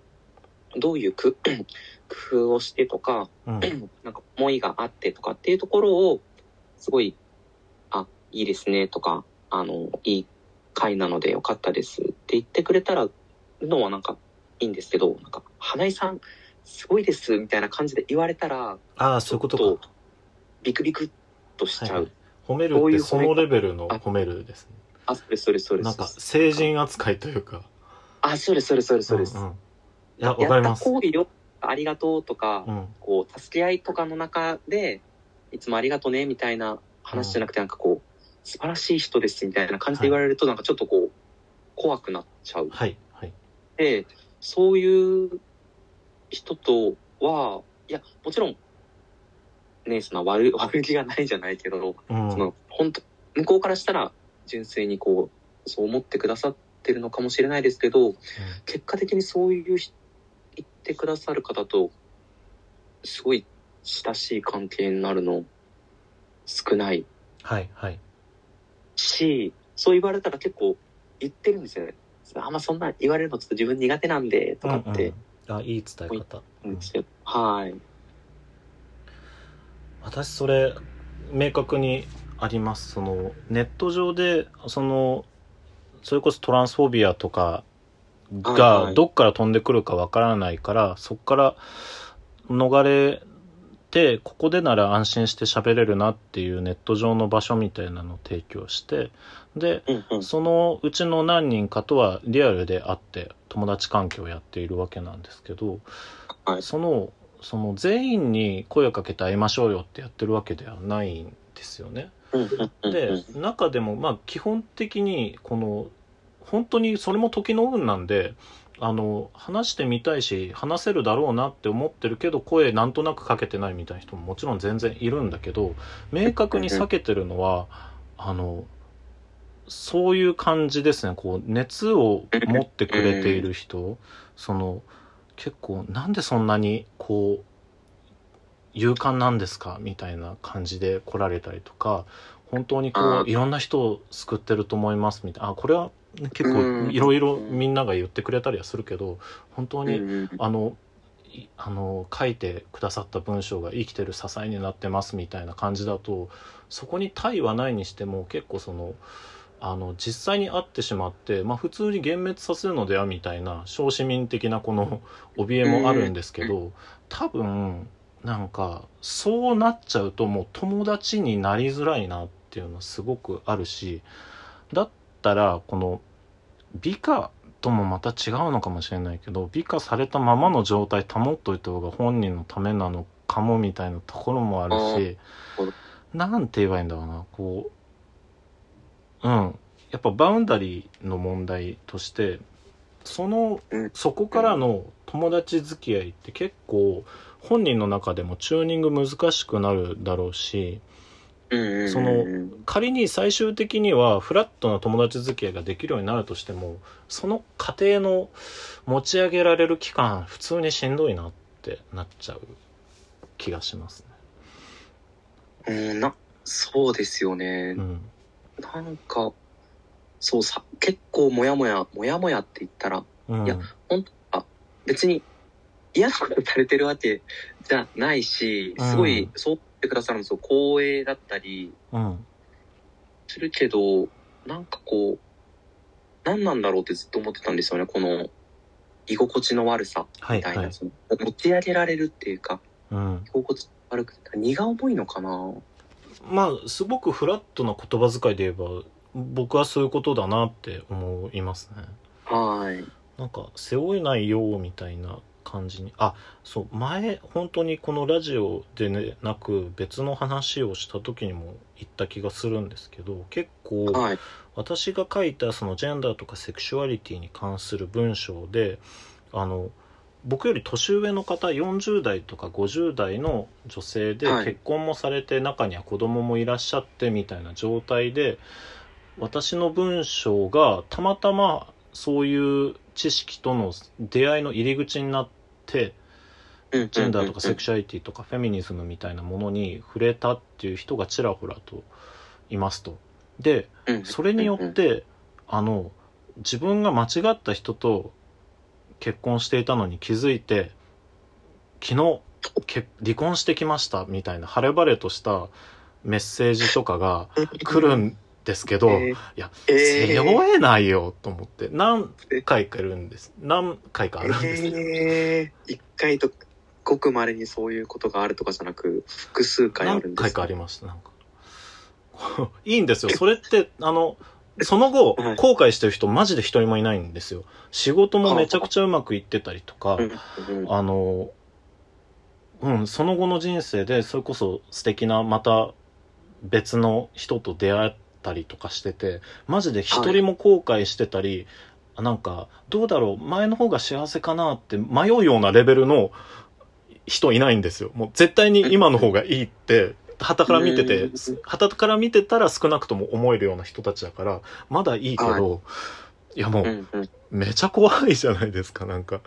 どういう工 工夫をしてとか、うん。なんか思いがあってとかっていうところを、すごい、あ、いいですねとか、あの、いい会なのでよかったですって言ってくれたら、のはなんかいいんですけど、なんか、花井さん、すごいですみたいな感じで言われたら、ああそういうことかビクビクっとしちゃう。はいはい褒めるってそのレベルの褒めるですねあ、それそれそれ。なんか成人扱いというかあ、それそれそれそれです。うんうんいやわかります行為よ、ありがとうとか、うんこう、助け合いとかの中で、いつもありがとうね、みたいな話じゃなくて、なんかこう、素晴らしい人です、みたいな感じで言われると、なんかちょっとこう、怖くなっちゃう。はいはいで、そういう人とは、いや、もちろん、ね、その悪、悪気がないじゃないけど、うん。その、本当向こうからしたら、純粋にこう、そう思ってくださってるのかもしれないですけど、結果的にそういうひ言ってくださる方と、すごい親しい関係になるの少ない。はいはい。し、そう言われたら結構言ってるんですよね。あんまそんな言われるのちょっと自分苦手なんで、とかって。うんうん。あいい伝え方。言うん。はい。私それ明確にあります。そのネット上でそのそれこそトランスフォビアとかはいはい。がどっから飛んでくるかわからないから、そこから逃れてここでなら安心して喋れるなっていうネット上の場所みたいなのを提供してでうんうん。そのうちの何人かとはリアルで会って友達関係をやっているわけなんですけど、はい。そのその全員に声をかけて会いましょうよってやってるわけではないんですよね。でうん中でもまあ基本的にこの本当にそれも時の運なんであの話してみたいし話せるだろうなって思ってるけど声なんとなくかけてないみたいな人ももちろん全然いるんだけど明確に避けてるのはあのそういう感じですね。こう熱を持ってくれている人。その結構なんでそんなにこう勇敢なんですかみたいな感じで来られたりとか本当にこういろんな人を救ってると思いますみたいな。あこれは結構いろいろみんなが言ってくれたりはするけど本当に、あのいあの書いてくださった文章が生きてる支えになってますみたいな感じだとそこに対はないにしても結構そのあの実際に会ってしまって、まあ、普通に幻滅させるのではみたいな小市民的なこの 怯えもあるんですけど多分なんかそうなっちゃうともう友達になりづらいなっていうのはすごくあるしだったらこの美化ともまた違うのかもしれないけど美化されたままの状態保っといた方が本人のためなのかもみたいなところもあるしあーなんて言えばいいんだろうなこううん。やっぱバウンダリーの問題としてそのうん。そこからの友達付き合いって結構本人の中でもチューニング難しくなるだろうしその仮に最終的にはフラットな友達付き合いができるようになるとしてもその過程の持ち上げられる期間普通にしんどいなってなっちゃう気がしますうんなそうですよね、ね。うんなんかそうさ結構モヤモヤモヤモヤって言ったらうん。いや別に嫌なことされてるわけじゃないしすごい、うんそう言ってくださるんですよ。光栄だったりうん。するけどなんかこう何なんだろうってずっと思ってたんですよね。この居心地の悪さはいみたいな、はい。その持ち上げられるっていうかうん。居心地悪くて荷が重いのかなまあすごくフラットな言葉遣いで言えば僕はそういうことだなって思いますね。はい。なんか背負えないよみたいな感じに。あそう前本当にこのラジオでねなく別の話をした時にも言った気がするんですけど結構はい。私が書いたそのジェンダーとかセクシュアリティに関する文章であの僕より年上の方40代とか50代の女性ではい。結婚もされて中には子供もいらっしゃってみたいな状態で私の文章がたまたまそういう知識との出会いの入り口になってジジェンダーとかセクシシュアリティとかフェミニズムみたいなものに触れたっていう人がちらほらといますと。でャそれによってあの自分が間違った人と結婚していたのに気づいて昨日け離婚してきましたみたいな晴れ晴れとしたメッセージとかが来るんですけど、えー。いやえー。背負えないよと思って何回かいるんです。何回かあるんですよ、えー、一回とごく稀にそういうことがあるとかじゃなく複数回あるんです何回かありましたなんか。いいんですよ。それってあのその後はい。後悔してる人マジで一人もいないんですよ。仕事もめちゃくちゃうまくいってたりとか、あのうんその後の人生でそれこそ素敵なまた別の人と出会ったりとかしててマジで一人も後悔してたり、なんかどうだろう前の方が幸せかなって迷うようなレベルの人いないんですよ。もう絶対に今の方がいいって旗から見ててうん旗から見てたら少なくとも思えるような人たちだからまだいいけど、い、やもううんうん。めちゃ怖いじゃないですかなんか。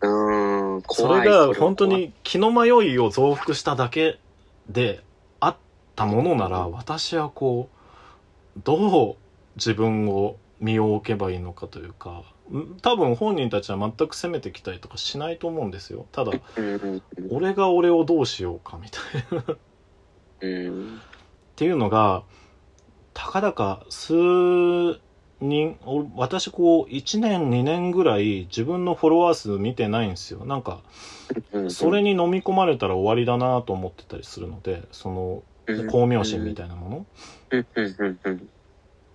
うーんそ怖いれが本当に気の迷いを増幅しただけであったものなら私はこうどう自分を身を置けばいいのかというかん多分本人たちは全く責めてきたりとかしないと思うんですよ。ただ俺が俺をどうしようかみたいな。うんっていうのがたかだか数人お私こう1年2年ぐらい自分のフォロワー数見てないんですよ。なんかうん。それに飲み込まれたら終わりだなと思ってたりするのでその光明心みたいなもの、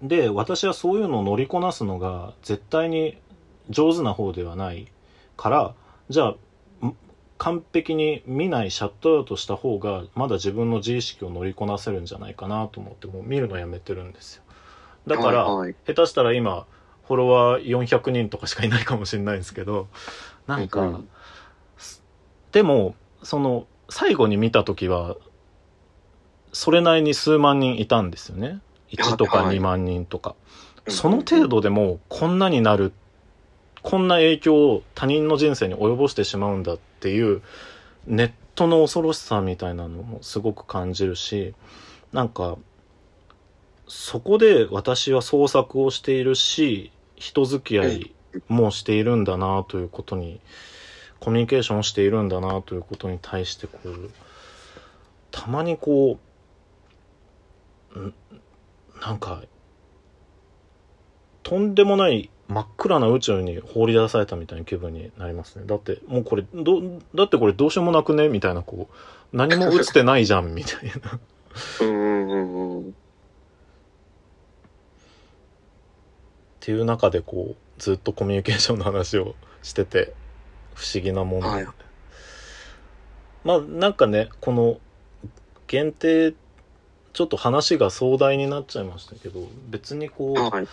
で私はそういうのを乗りこなすのが絶対に上手な方ではないからじゃあん完璧に見ないシャットアウトした方がまだ自分の自意識を乗りこなせるんじゃないかなと思ってもう見るのやめてるんですよ。だから、はいはい。下手したら今フォロワー400人とかしかいないかもしれないんですけどなんか、うんでもその最後に見た時はそれなりに数万人いたんですよね。1とかはい2万人とか、うんその程度でもこんなになるこんな影響を他人の人生に及ぼしてしまうんだっていうネットの恐ろしさみたいなのもすごく感じるしなんかそこで私は創作をしているし人付き合いもしているんだなということにコミュニケーションをしているんだなということに対してこうたまにこうなんかとんでもない真っ暗な宇宙に放り出されたみたいな気分になりますねだってもうこれどだってこれどうしようもなくねみたいなこう何も映ってないじゃんみたいなうんうんうんうん。っていう中でこうずっとコミュニケーションの話をしてて不思議なもんで、はいまあなんかねこの限定ちょっと話が壮大になっちゃいましたけど別にこうはい。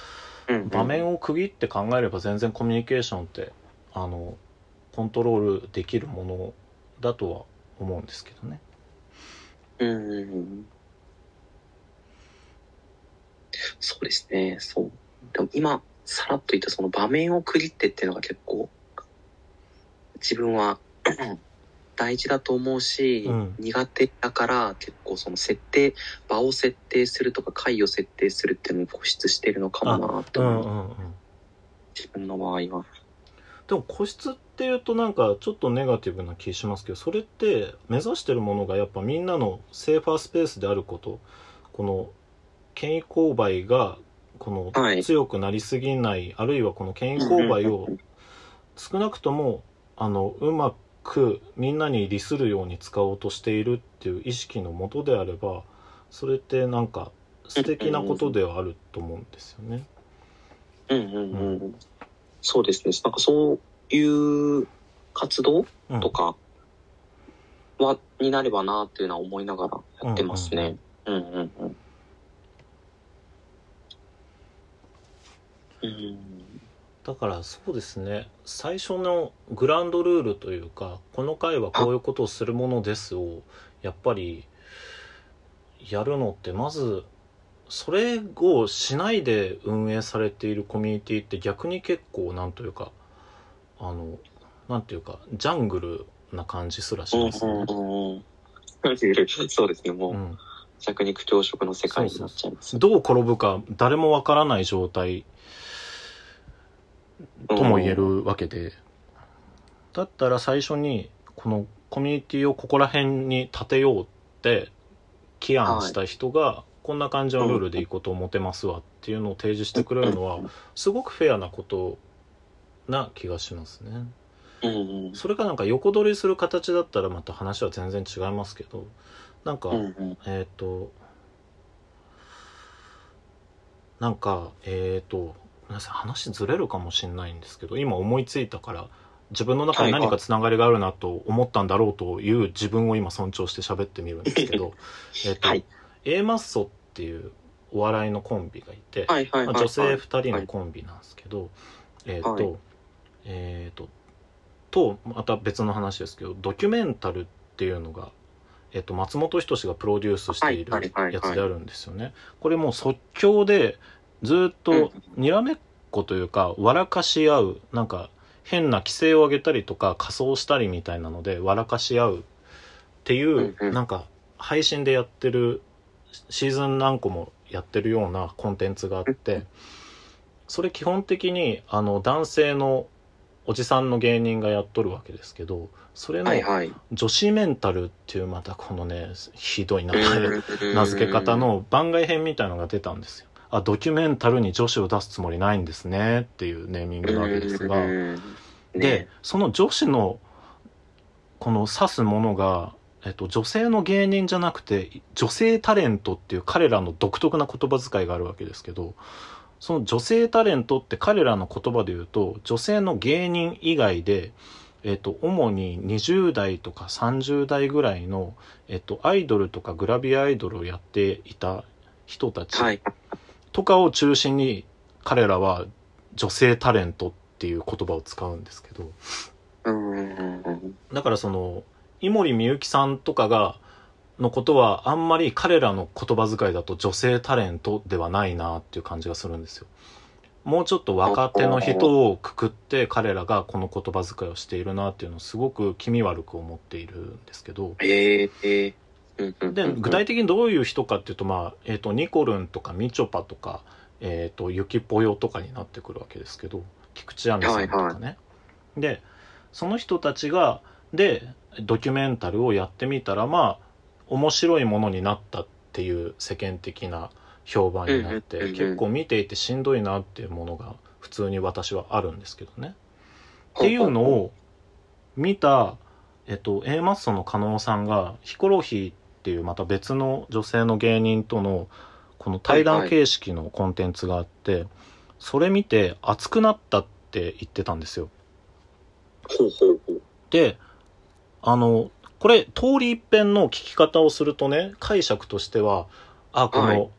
場面を区切って考えれば全然コミュニケーションってあのコントロールできるものだとは思うんですけどね。うん。そうですね、そう。でも今、さらっと言ったその場面を区切ってっていうのが結構、自分は大事だと思うし、うん苦手だから結構その設定、場を設定するとか回を設定するっていうのに固執してるのかもなって思う、うんうんうん。自分の場合は。でも個室っていうとなんかちょっとネガティブな気しますけどそれって目指してるものがやっぱみんなのセーファースペースであることこの権威勾配がこのはい強くなりすぎない、あるいはこの権威勾配を少なくともあのうまくみんなに利するように使おうとしているっていう意識のもとであればそれってなんか素敵なことではあると思うんですよね。うんうんうん。そうですね。なんかそういう活動うんとかは、になればなっていうのは思いながらやってますね。うんうんうん。うん。だからそうですね最初のグランドルールというかこの回はこういうことをするものですをやっぱりやるのってまずそれをしないで運営されているコミュニティって逆に結構なんというかあのなんていうかジャングルな感じすらしますね。そうですね。もう、うん弱肉強食の世界になっちゃいます。どう転ぶか誰もわからない状態とも言えるわけで、だったら最初にこのコミュニティをここら辺に立てようって起案した人がこんな感じのルールでいいことを持てますわっていうのを提示してくれるのはすごくフェアなことな気がしますね。うんうん。それがなんか横取りする形だったらまた話は全然違いますけどなんか、うんうん。えっ、となんかえっ、とごめんなさい。話ずれるかもしれないんですけど今思いついたから自分の中に何かつながりがあるなと思ったんだろうという自分を今尊重して喋ってみるんですけど えっと、はい A マッソっていうお笑いのコンビがいて、はいはいはい、はい。まあ、女性2人のコンビなんですけど、えっ、と、はい。えっ、ととまた別の話ですけどドキュメンタルっていうのが、えっと松本人志がプロデュースしているはいはいはいはい。やつであるんですよね。これもう即興でずっとにらめっこというか笑かし合うなんか変な規制を上げたりとか仮装したりみたいなので笑かし合うっていう、なんか配信でやってるシーズン何個もやってるようなコンテンツがあってそれ基本的にあの男性のおじさんの芸人がやっとるわけですけどそれの。女子メンタルっていうまたこのねひどい名前名付け方の番外編みたいのが出たんですよ。あドキュメンタルに女子を出すつもりないんですねっていうネーミングなわけですが。うんでね、その女子のこの指すものが、えっと、女性の芸人じゃなくて女性タレントっていう彼らの独特な言葉遣いがあるわけですけどその女性タレントって彼らの言葉で言うと女性の芸人以外で、えっと、主に20代とか30代ぐらいの、えっと、アイドルとかグラビアアイドルをやっていた人たちはい。とかを中心に彼らは女性タレントっていう言葉を使うんですけどだからその井森美幸さんとかがのことはあんまり彼らの言葉遣いだと女性タレントではないなっていう感じがするんですよ。もうちょっと若手の人をくくって彼らがこの言葉遣いをしているなっていうのをすごく気味悪く思っているんですけど、で具体的にどういう人かっていうと,、まあえー、とニコルンとかみちょぱとか、えー、とゆきぽよとかになってくるわけですけど菊池亜美さんとかね。でその人たちがでドキュメンタルをやってみたらまあ面白いものになったっていう世間的な評判になって、結構見ていてしんどいなっていうものが普通に私はあるんですけどね。っていうのを見た、えっと、A マッソの加納さんがヒコロヒーっていうまた別の女性の芸人とのこの対談形式のコンテンツがあって、それ見て熱くなったって言ってたんですよ。ほうほうほう。であのこれ通り一遍の聞き方をするとね解釈としてはあこはいの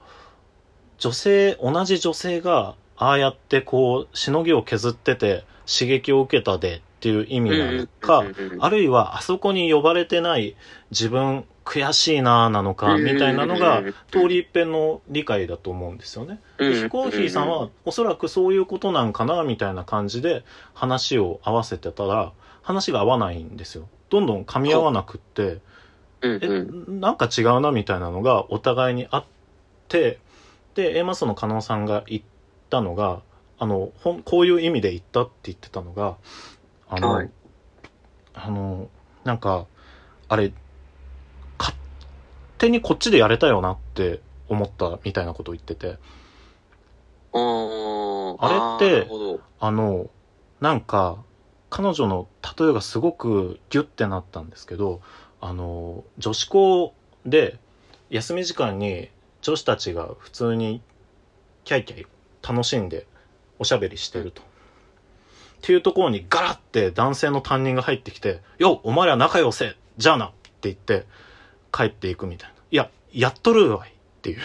女性同じ女性がああやってこうしのぎを削ってて刺激を受けたでっていう意味なのかあるいはあそこに呼ばれてない自分悔しいななのかみたいなのが通り一遍の理解だと思うんですよね。でヒコロヒーさんはおそらくそういうことなんかなみたいな感じで話を合わせてたら話が合わないんですよ。どんどん噛み合わなくってうん。えうん。なんか違うなみたいなのがお互いにあってで A マスの加納さんが言ったのがあのほんこういう意味で言ったって言ってたのがあの、はい。あのなんかあれ勝手にこっちでやれたよなって思ったみたいなことを言ってて。あれってあのなんか彼女の例えがすごくギュッてなったんですけどあの女子校で休み時間に女子たちが普通にキャイキャイ楽しんでおしゃべりしてると。っていうところにガラッて男性の担任が入ってきて「よお前ら仲良せじゃあな」って言って帰っていくみたいな「いややっとるわい」っていう。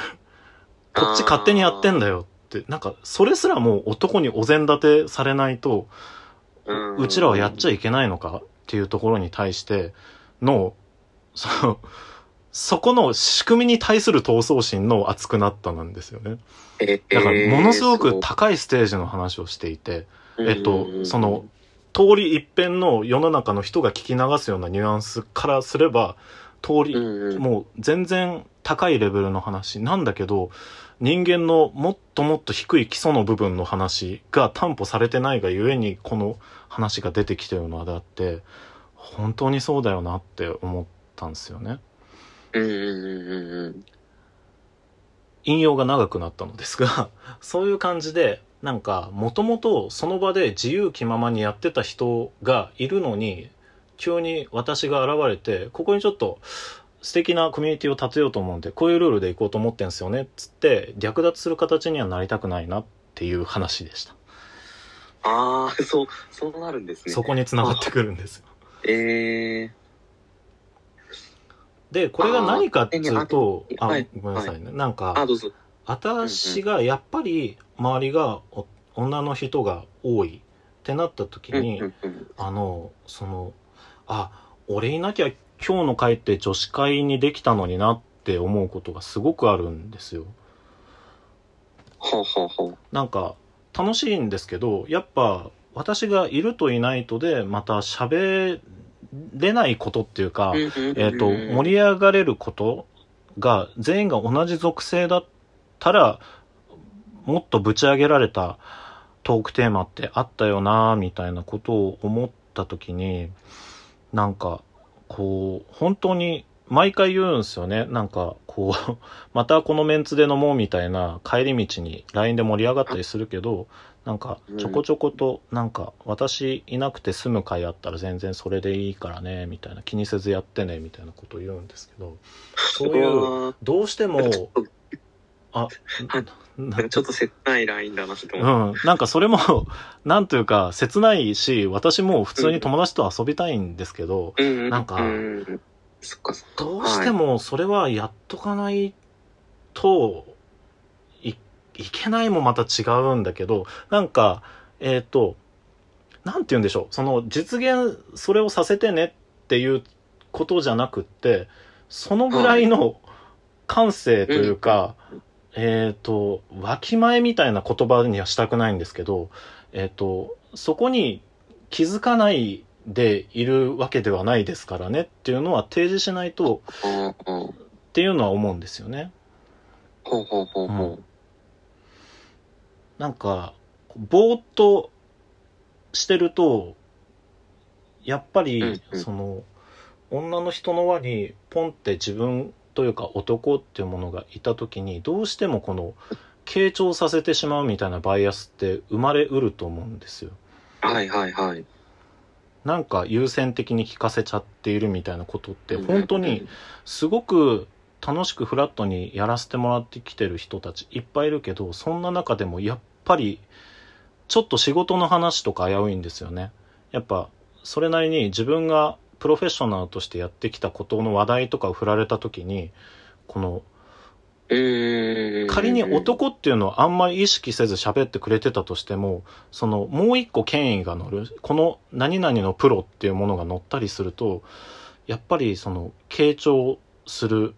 こっち勝手にやってんだよって。なんかそれすらもう男にお膳立てされないとうちらはやっちゃいけないのかっていうところに対してのそのそこの仕組みに対する闘争心の熱くなったなんですよね。えだからものすごくえー高いステージの話をしていてえっとうん。その通り一遍の世の中の人が聞き流すようなニュアンスからすれば通りうんうんもう全然高いレベルの話なんだけど人間のもっともっと低い基礎の部分の話が担保されてないがゆえにこの話が出てきてるのであって本当にそうだよなって思ったんですよね。引用が長くなったのですが そういう感じでなんかもともとその場で自由気ままにやってた人がいるのに急に私が現れてここにちょっと素敵なコミュニティを立てようと思うんでこういうルールでいこうと思ってんすよねっつって略奪する形にはなりたくないなっていう話でした、ああ そうそうなるんですね。そこにつながってくるんですよ。ええでこれが何かっていうとああーはいごめんなさいね、なんか私がやっぱり周りがお女の人が多いってなった時に、あのそのあ俺いなきゃ今日の会って女子会にできたのになって思うことがすごくあるんですよ。ほうほうほうなんか楽しいんですけどやっぱ私がいるといないとでまた喋れないことっていうか、ええっと盛り上がれることが全員が同じ属性だったらもっとぶち上げられたトークテーマってあったよなみたいなことを思った時になんかこう本当に毎回言うんですよね。なんかこう またこのメンツで飲もうみたいな帰り道に LINE で盛り上がったりするけどなんかちょこちょことなんか私いなくて済む会あったら全然それでいいからねみたいな気にせずやってねみたいなことを言うんですけどそういうどうしても あな ちょっと切ないラインだなとう思っん、なんかそれも なんというか切ないし私も普通に友達と遊びたいんですけど、て。うなんかうん。どうしてもそれはやっとかないといいけないもまた違うんだけどなんかえっ、となんて言うんでしょう。その実現それをさせてねっていうことじゃなくってそのぐらいの感性というか、えっ、とわきまえみたいな言葉にはしたくないんですけどえっ、とそこに気づかないでいるわけではないですからねっていうのは提示しないとうんうんっていうのは思うんですよね。ほうほうほうほう。なんか、ぼーっとしてると、やっぱり、うんうんその、女の人の輪にポンって自分というか男っていうものがいた時に、どうしてもこの、傾聴させてしまうみたいなバイアスって生まれうると思うんですよ。はいはいはい。なんか優先的に聞かせちゃっているみたいなことって本当にすごく楽しくフラットにやらせてもらってきてる人たちいっぱいいるけどそんな中でもやっぱりちょっと仕事の話とか危ういんですよね。やっぱそれなりに自分がプロフェッショナルとしてやってきたことの話題とかを振られた時にこのうーん。仮に男っていうのをあんまり意識せず喋ってくれてたとしてもそのもう一個権威が乗るこの何々のプロっていうものが乗ったりするとやっぱりその傾聴する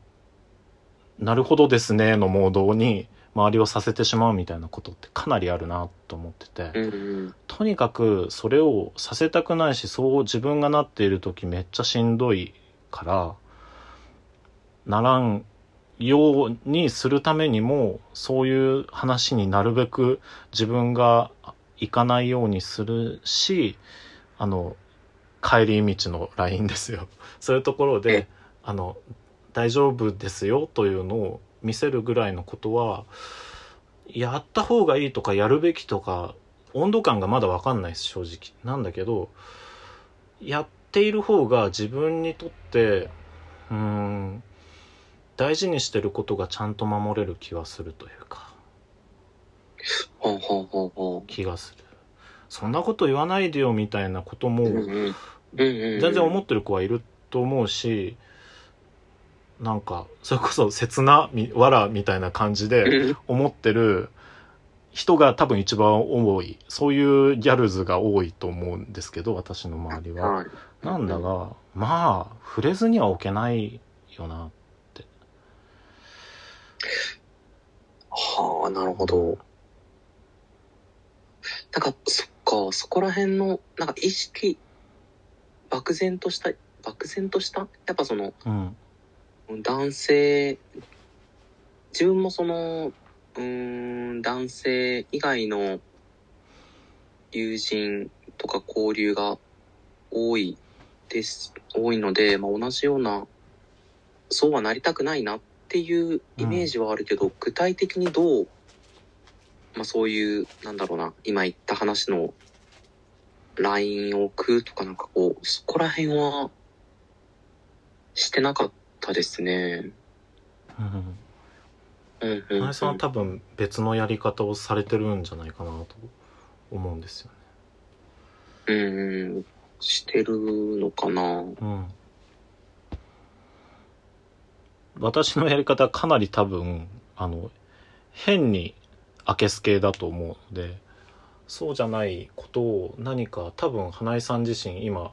なるほどですねのモードに周りをさせてしまうみたいなことってかなりあるなと思ってて。うんうん。とにかくそれをさせたくないしそう自分がなっている時めっちゃしんどいからならんようにするためにもそういう話になるべく自分が行かないようにするしあの帰り道の LINE ですよ。そういうところであの大丈夫ですよというのを見せるぐらいのことはやった方がいいとかやるべきとか温度感がまだ分かんないです正直。なんだけどやっている方が自分にとってうーん大事にしてることがちゃんと守れる気はするというか。ほうほうほうほ気がする。そんなこと言わないでよみたいなことも。全然思ってる子はいると思うしなんかそれこそ切なみわらみたいな感じでうん思ってる人が多分一番多いそういうギャルズが多いと思うんですけど私の周りは。はい。なんだがまあ触れずには置けないよなはあ、なるほど。なんか、そっか、そこら辺の、なんか意識、漠然とした、漠然とした？やっぱその、うん男性、自分もその、うーん、男性以外の友人とか交流が多いです、多いので、まあ、同じような、そうはなりたくないなっていうイメージはあるけど、具体的にどう、まあそういう、なんだろうな、今言った話のラインを置くとかなんかこう、そこら辺はしてなかったですね。うんうんうん、うん。さんは多分別のやり方をされてるんじゃないかなと思うんですよね。うんうん。してるのかなうん、私のやり方はかなり多分あの変に明けす系だと思うのでそうじゃないことを何か多分花江さん自身今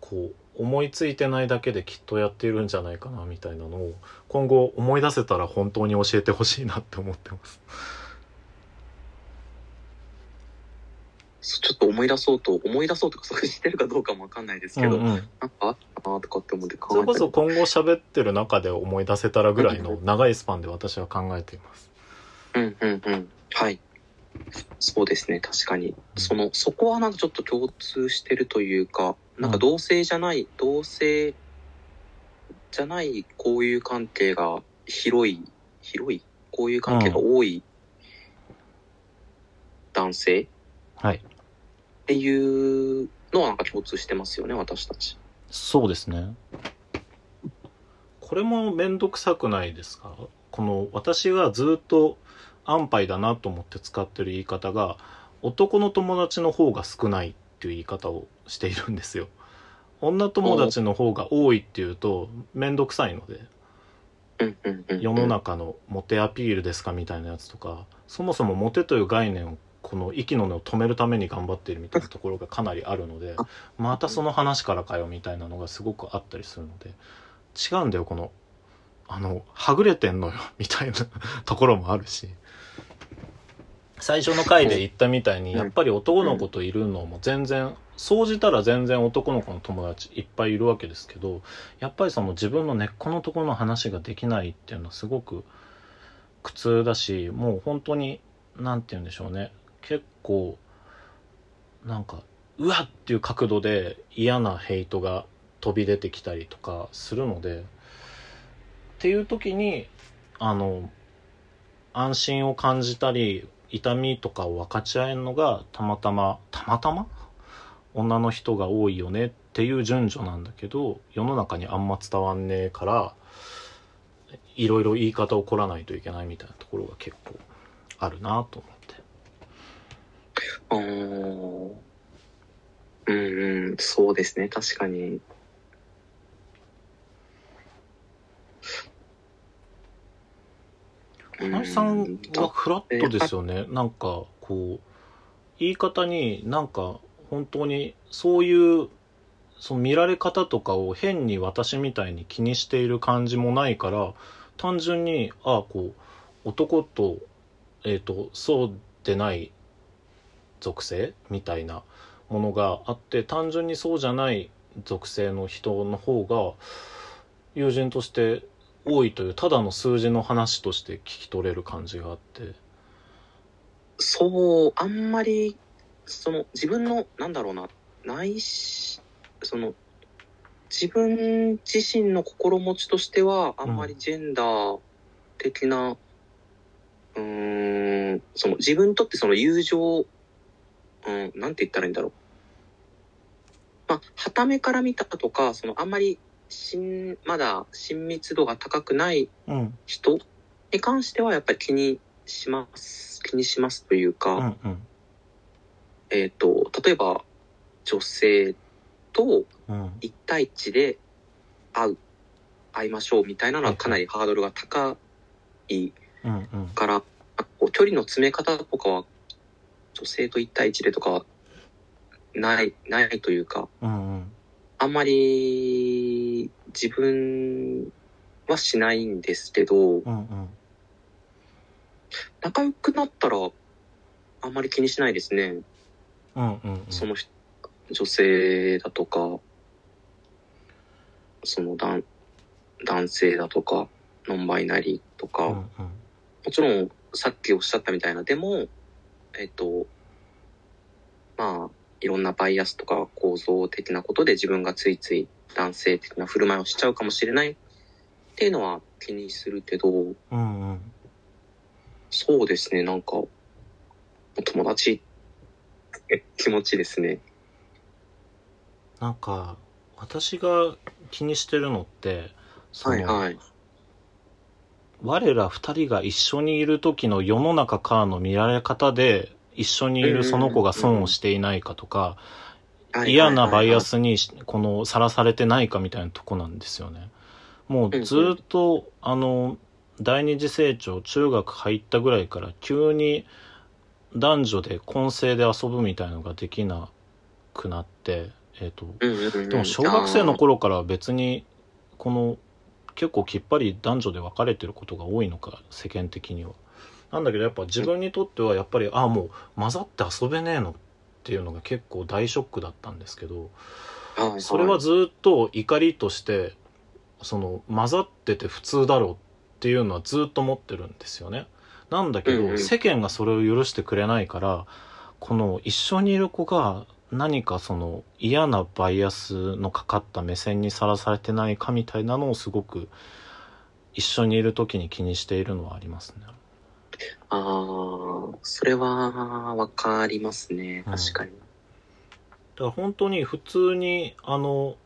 こう思いついてないだけできっとやっているんじゃないかなみたいなのを今後思い出せたら本当に教えてほしいなって思ってます。そちょっと思い出そうと、思い出そうとか、それしてるかどうかもわかんないですけど、うんうんなんかあったなとかって思って考それこそ今後喋ってる中で思い出せたらぐらいの長いスパンで私は考えています。うんうんうん。はい。そうですね、確かに。その、そこはなんかちょっと共通してるというか、なんか同性じゃない、同性じゃない交友関係が広い、広い？交友関係が多い男性？っはい。ていうのはなんか共通してますよね、私たち。そうですね。これもめんどくさくないですか？この私がずっと安牌だなと思って使ってる言い方が男の友達の方が少ないっていう言い方をしているんですよ。女友達の方が多いっていうとめんどくさいので。世の中のモテアピールですかみたいなやつとかそもそもモテという概念をこの息の根を止めるために頑張っているみたいなところがかなりあるのでまたその話からかよみたいなのがすごくあったりするので違うんだよこのあのはぐれてんのよみたいなところもあるし最初の回で言ったみたいにやっぱり男の子といるのも全然総じたら全然男の子の友達いっぱいいるわけですけどやっぱりその自分の根っこのところの話ができないっていうのはすごく苦痛だしもう本当に何て言うんでしょうね。結構なんかうわっっていう角度で嫌なヘイトが飛び出てきたりとかするのでっていう時にあの安心を感じたり痛みとかを分かち合えるのがたまたまたまたま？女の人が多いよねっていう順序なんだけど世の中にあんま伝わんねえからいろいろ言い方を凝らないといけないみたいなところが結構あるなと思って。うんうん、そうですね、確かに。花井さんはフラットですよね。なんかこう言い方になんか本当にそういうその見られ方とかを変に私みたいに気にしている感じもないから単純にああこう男とえっ、とそうでない属性みたいなものがあって単純にそうじゃない属性の人の方が友人として多いというただの数字の話として聞き取れる感じがあってそう、あんまり、その、自分の、なんだろうな、内し、その、自分自身の心持ちとしては、あんまりジェンダー的な、うーん、その、自分にとってその友情、うん、なんて言ったらいいんだろう。まあ、はためから見たとか、その、あんまり、親、まだ親密度が高くないうん。人に関してはやっぱり気にします、気にしますというか、うんうん。えっ、と、例えば女性とうん。1対1で会う、会いましょうみたいなのはかなりハードルが高いうんうん。から、こう距離の詰め方とかは女性と1対1でとかはない、ないというか、うんうん。あんまり自分はしないんですけど、うんうん仲良くなったらあんまり気にしないですね。うんうんうん。その人女性だとか、その男男性だとか、ノンバイナリーとか、うんうん。もちろんさっきおっしゃったみたいな、でも、えっと、まあ、いろんなバイアスとか構造的なことで自分がついつい男性的な振る舞いをしちゃうかもしれないっていうのは気にするけど、うんうんそうですね、なんか、お友達って気持ちですね。なんか私が気にしてるのってはいはい。我ら二人が一緒にいる時の世の中からの見られ方で一緒にいるその子が損をしていないかとか嫌なバイアスにこのさらされてないかみたいなとこなんですよね。もうずっとあの第二次成長中学入ったぐらいから急に男女で混成で遊ぶみたいのができなくなってえっ、とでも小学生の頃からは別にこの結構きっぱり男女で分かれてることが多いのか世間的には。なんだけどやっぱ自分にとってはやっぱりああもう混ざって遊べねえのっていうのが結構大ショックだったんですけどそれはずっと怒りとしてその混ざってて普通だろうっていうのはずっと思ってるんですよね。なんだけど世間がそれを許してくれないからこの一緒にいる子が何かその嫌なバイアスのかかった目線にさらされてないかみたいなのをすごく一緒にいる時に気にしているのはありますね。ああ、それはわかりますね。うん確かに。だから本当に普通にあの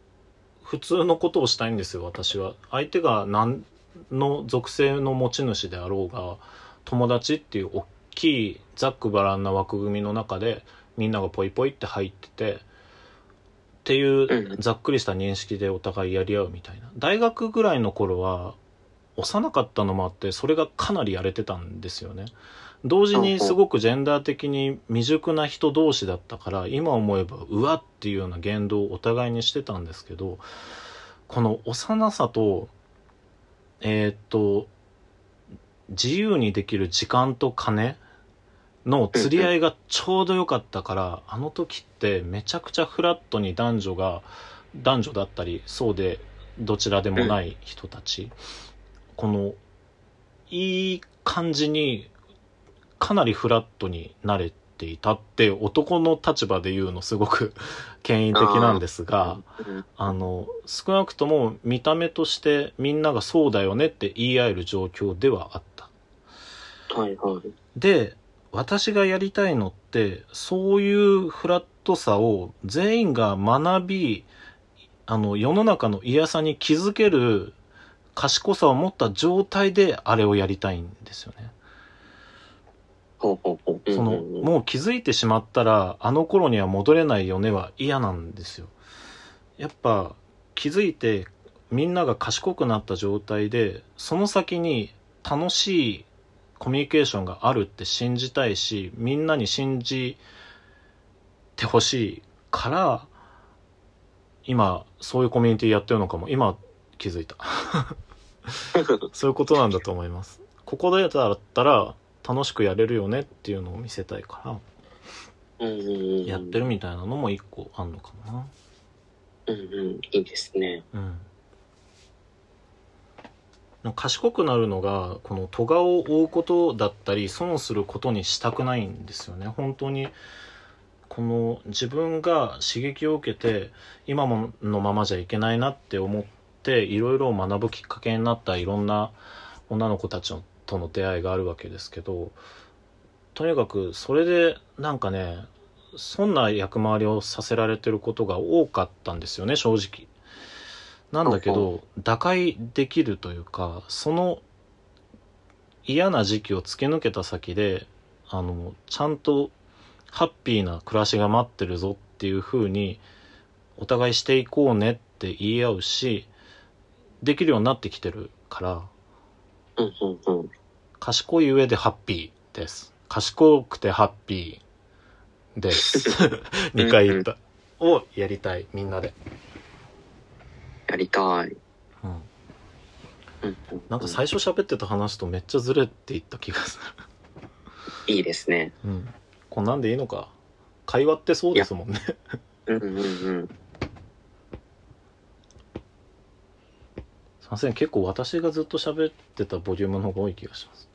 普通のことをしたいんですよ私は相手が何の属性の持ち主であろうが友達っていう大きいざっくばらんな枠組みの中でみんながポイポイって入っててっていううんざっくりした認識でお互いやり合うみたいな大学ぐらいの頃は幼かったのもあってそれがかなりやれてたんですよね。同時にすごくジェンダー的に未熟な人同士だったから今思えばうわっていうような言動をお互いにしてたんですけどこの幼さとえーっと自由にできる時間と金っの釣り合いがちょうど良かったから、あの時ってめちゃくちゃフラットに男女が男女だったりそうでどちらでもない人たち、このいい感じにかなりフラットになれていたって男の立場で言うのすごく 権威的なんですが。うんあの少なくとも見た目としてみんながそうだよねって言い合える状況ではあった。はいはい。で私がやりたいのってそういうフラットさを全員が学びあの世の中の嫌さに気づける賢さを持った状態であれをやりたいんですよね。そのもう気づいてしまったらあの頃には戻れないよねは嫌なんですよ。やっぱ気づいてみんなが賢くなった状態でその先に楽しいコミュニケーションがあるって信じたいしみんなに信じてほしいから今そういうコミュニティやってるのかも今気づいた そういうことなんだと思いますここでだったら楽しくやれるよねっていうのを見せたいから。やってるみたいなのも一個あんのかもなうんうん。いいですね。うん賢くなるのがこの咎を負うことだったり損することにしたくないんですよね本当にこの自分が刺激を受けて今ものままじゃいけないなって思っていろいろ学ぶきっかけになったいろんな女の子たちとの出会いがあるわけですけどとにかくそれでなんかねそんな役回りをさせられてることが多かったんですよね正直。なんだけど打開できるというかその嫌な時期を突き抜けた先であのちゃんとハッピーな暮らしが待ってるぞっていう風にお互いしていこうねって言い合うしできるようになってきてるからうんうんうん。賢い上でハッピーです賢くてハッピーです 2回言ったをやりたいみんなで、やりたい。うん、うんうんうんなんか最初喋ってた話とめっちゃずれていった気がすいいですね。る。うん。こんなんでいいのか。会話ってそうですもんね。うんうんうん。すいません。結構私がずっと喋ってたボリュームの方が多い気がします。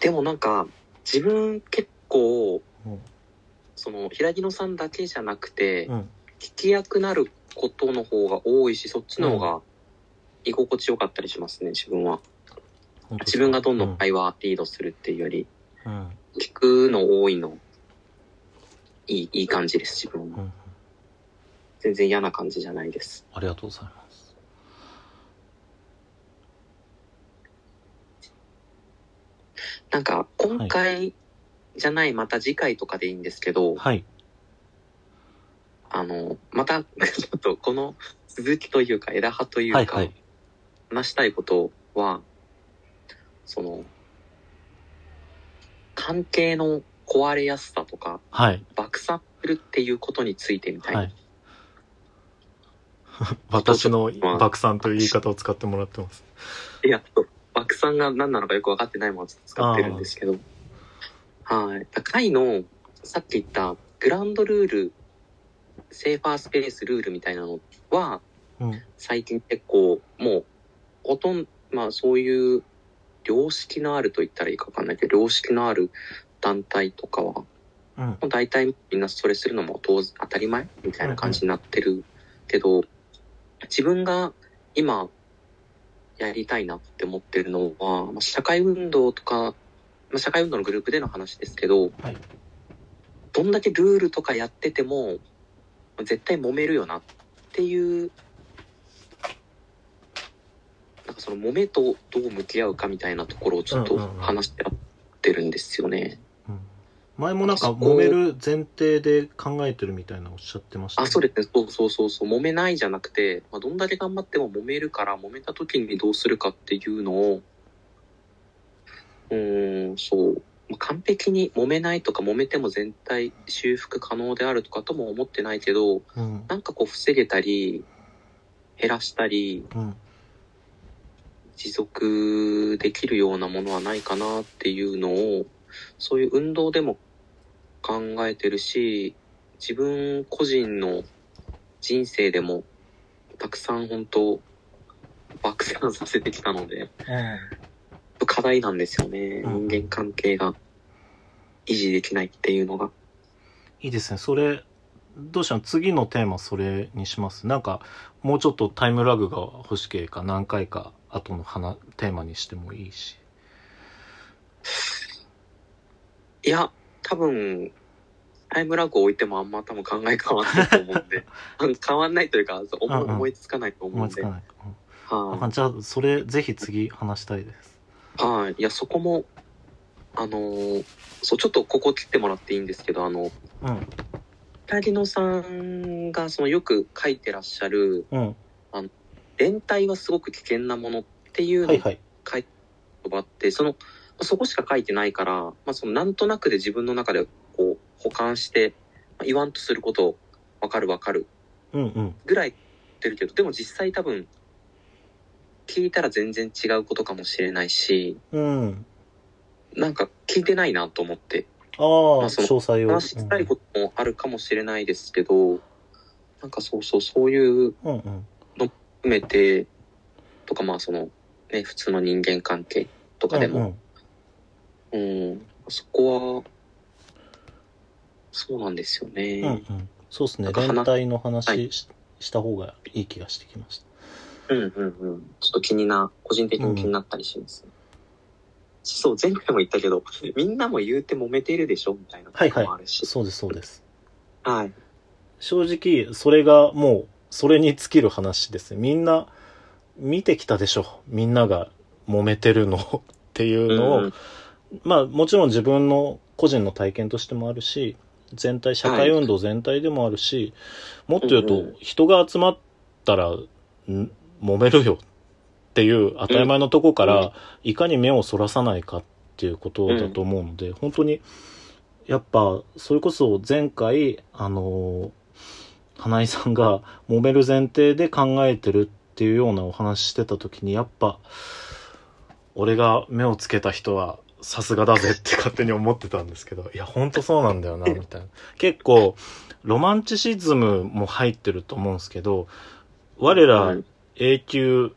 でもなんか、自分結構、うん。その、平木野さんだけじゃなくて、うん。聞き役なることの方が多いし、そっちの方が居心地よかったりしますね、自分は。自分がどんどうん会話リードするっていうより、うん。聞くの多いの、いい、いい感じです、自分は。全然嫌な感じじゃないです。ありがとうございます。なんか、今回じゃない、また次回とかでいいんですけど、はい。あの、また、ちょっとこの続きというか、枝葉というか、はいはい。話したいことは、その、関係の壊れやすさとか、はい。爆散するっていうことについてみたいな。はい。私のまあ爆散という言い方を使ってもらってます。いや、爆散が何なのかよく分かってないものを使ってるんですけど。はい。回の、さっき言った、グランドルール、セーファースペースルールみたいなのは、うん。最近結構、もう、ほとんど、まあそういう、良識のあると言ったらいいか分かんないけど、良識のある団体とかは、もうん。う大体みんなそれするのも当然当たり前みたいな感じになってるけど、自分が今やりたいなって思ってるのは、まあ、社会運動とか、まあ、社会運動のグループでの話ですけど、はい。どんだけルールとかやってても、絶対揉めるよなっていう、なんかその揉めとどう向き合うかみたいなところをちょっと話してやってるんですよね。うん前もなんか揉める前提で考えてるみたいなおっしゃってました、あ、そうですね。そうそうそうそう。揉めないじゃなくて、まあ、どんだけ頑張っても揉めるから、揉めた時にどうするかっていうのを、うーん、そう。まあ完璧に揉めないとか、揉めても全体修復可能であるとかとも思ってないけど、うん。なんかこう防げたり、減らしたり、うん。持続できるようなものはないかなっていうのを、そういう運動でも考えてるし、自分個人の人生でもたくさん本当爆散させてきたので、課題なんですよね。うん人間関係が維持できないっていうのが。いいですね。それ、どうしたの？次のテーマそれにします？なんか、もうちょっとタイムラグが欲しければ何回か後の話、テーマにしてもいいし。いや、多分、タイムラグを置いてもあんま多分考え変わんないと思うんで、あの変わんないというか、思思いつかないと思うんで。はいあじゃあ、それぜひ次話したいです。はい。いや、そこも、あのーそう、ちょっとここ切ってもらっていいんですけど、あの、うん。二野さんが、その、よく書いてらっしゃる、うん。連帯はすごく危険なものっていうのをはいはい。書いて言葉って、その、まあそこしか書いてないから、まあ、その、なんとなくで自分の中で、こう、保管して、まあ言わんとすることを、わかるわかるうんうん。ぐらい言ってるけど、でも実際多分、聞いたら全然違うことかもしれないし、うん。なんか聞いてないなと思って、ああ、まあその詳細を。話したいこともあるかもしれないですけど、なんかそうそう、そういううんうん。含めて、とかまあその、ね、普通の人間関係とかでも、うん、そこは、そうなんですよね。うんうん。うんそうですね。連帯の話はいし,、した方がいい気がしてきました。うんうんうん。ちょっと気にな、個人的に気になったりします、そう、前回も言ったけど、みんなも言うて揉めてるでしょみたいなはいはいとこもあるし。そうです、そうです。はい。正直、それがもう、それに尽きる話ですね。みんな、見てきたでしょ。みんなが揉めてるのっていうのを、うんまあもちろん自分の個人の体験としてもあるし、全体、社会運動全体でもあるし、もっと言うと、人が集まったら、ん揉めるよっていう当たり前のとこから、うん。いかに目をそらさないかっていうことだと思うので、本当に、やっぱ、それこそ前回、あの花井さんが揉める前提で考えてるっていうようなお話してた時に、やっぱ、俺が目をつけた人はさすがだぜって勝手に思ってたんですけど、いや、ほんとそうなんだよな、みたいな。結構、ロマンチシズムも入ってると思うんですけど、我らはい。永久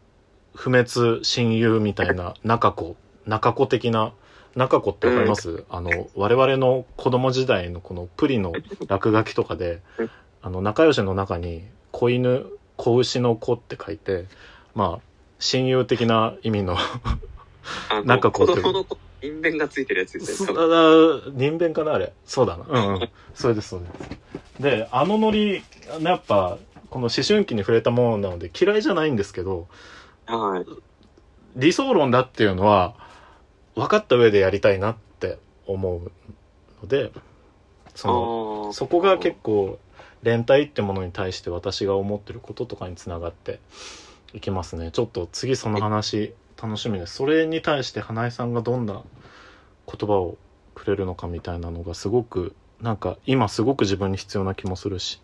不滅親友みたいな中子、中子的な、中子ってわかります、あの、我々の子供時代のこのプリの落書きとかでうん、あの、仲良しの中に子犬、子牛の子って書いて、まあ、親友的な意味のあのなんかこう。子供の子、因縁がついてるやつですね。あ人弁かなあれ。そうだな。うんうん。それですそうです。であのノリやっぱこの思春期に触れたものなので嫌いじゃないんですけどはい。理想論だっていうのは分かった上でやりたいなって思うのでそのそこが結構連帯ってものに対して私が思ってることとかにつながっていきますね。ちょっと次その話楽しみです。それに対して花江さんがどんな言葉をくれるのかみたいなのがすごくなんか今すごく自分に必要な気もするし。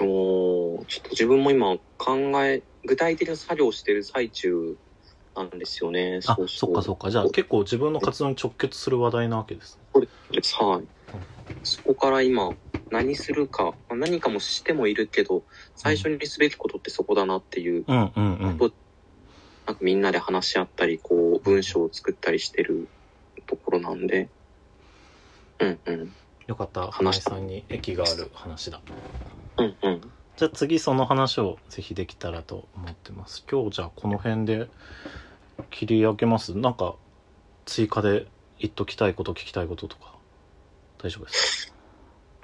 おーちょっと自分も今考え、具体的な作業をしてる最中なんですよね。あそうそっかそっか。じゃあ結構自分の活動に直結する話題なわけですです。はい。そこから今、何するか、まあ何かもしてもいるけど、最初にすべきことってそこだなっていう、うん。うんうんなんかみんなで話し合ったり、こう、文章を作ったりしてるところなんで、うんうん。よかった花江さんに益がある話だうんうん。じゃあ次その話をぜひできたらと思ってます。今日じゃあこの辺で切り上げます？なんか追加で言っときたいこと聞きたいこととか大丈夫です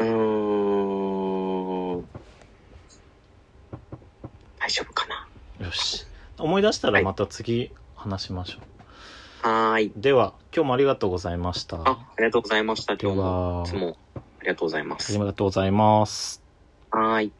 うーん。大丈夫かな。かよし。思い出したらまた次話しましょはーい。う。では今日もありがとうございました。あ、ありがとうございました。今日ではも、いつもありがとうございます。ありがとうございます。はーい。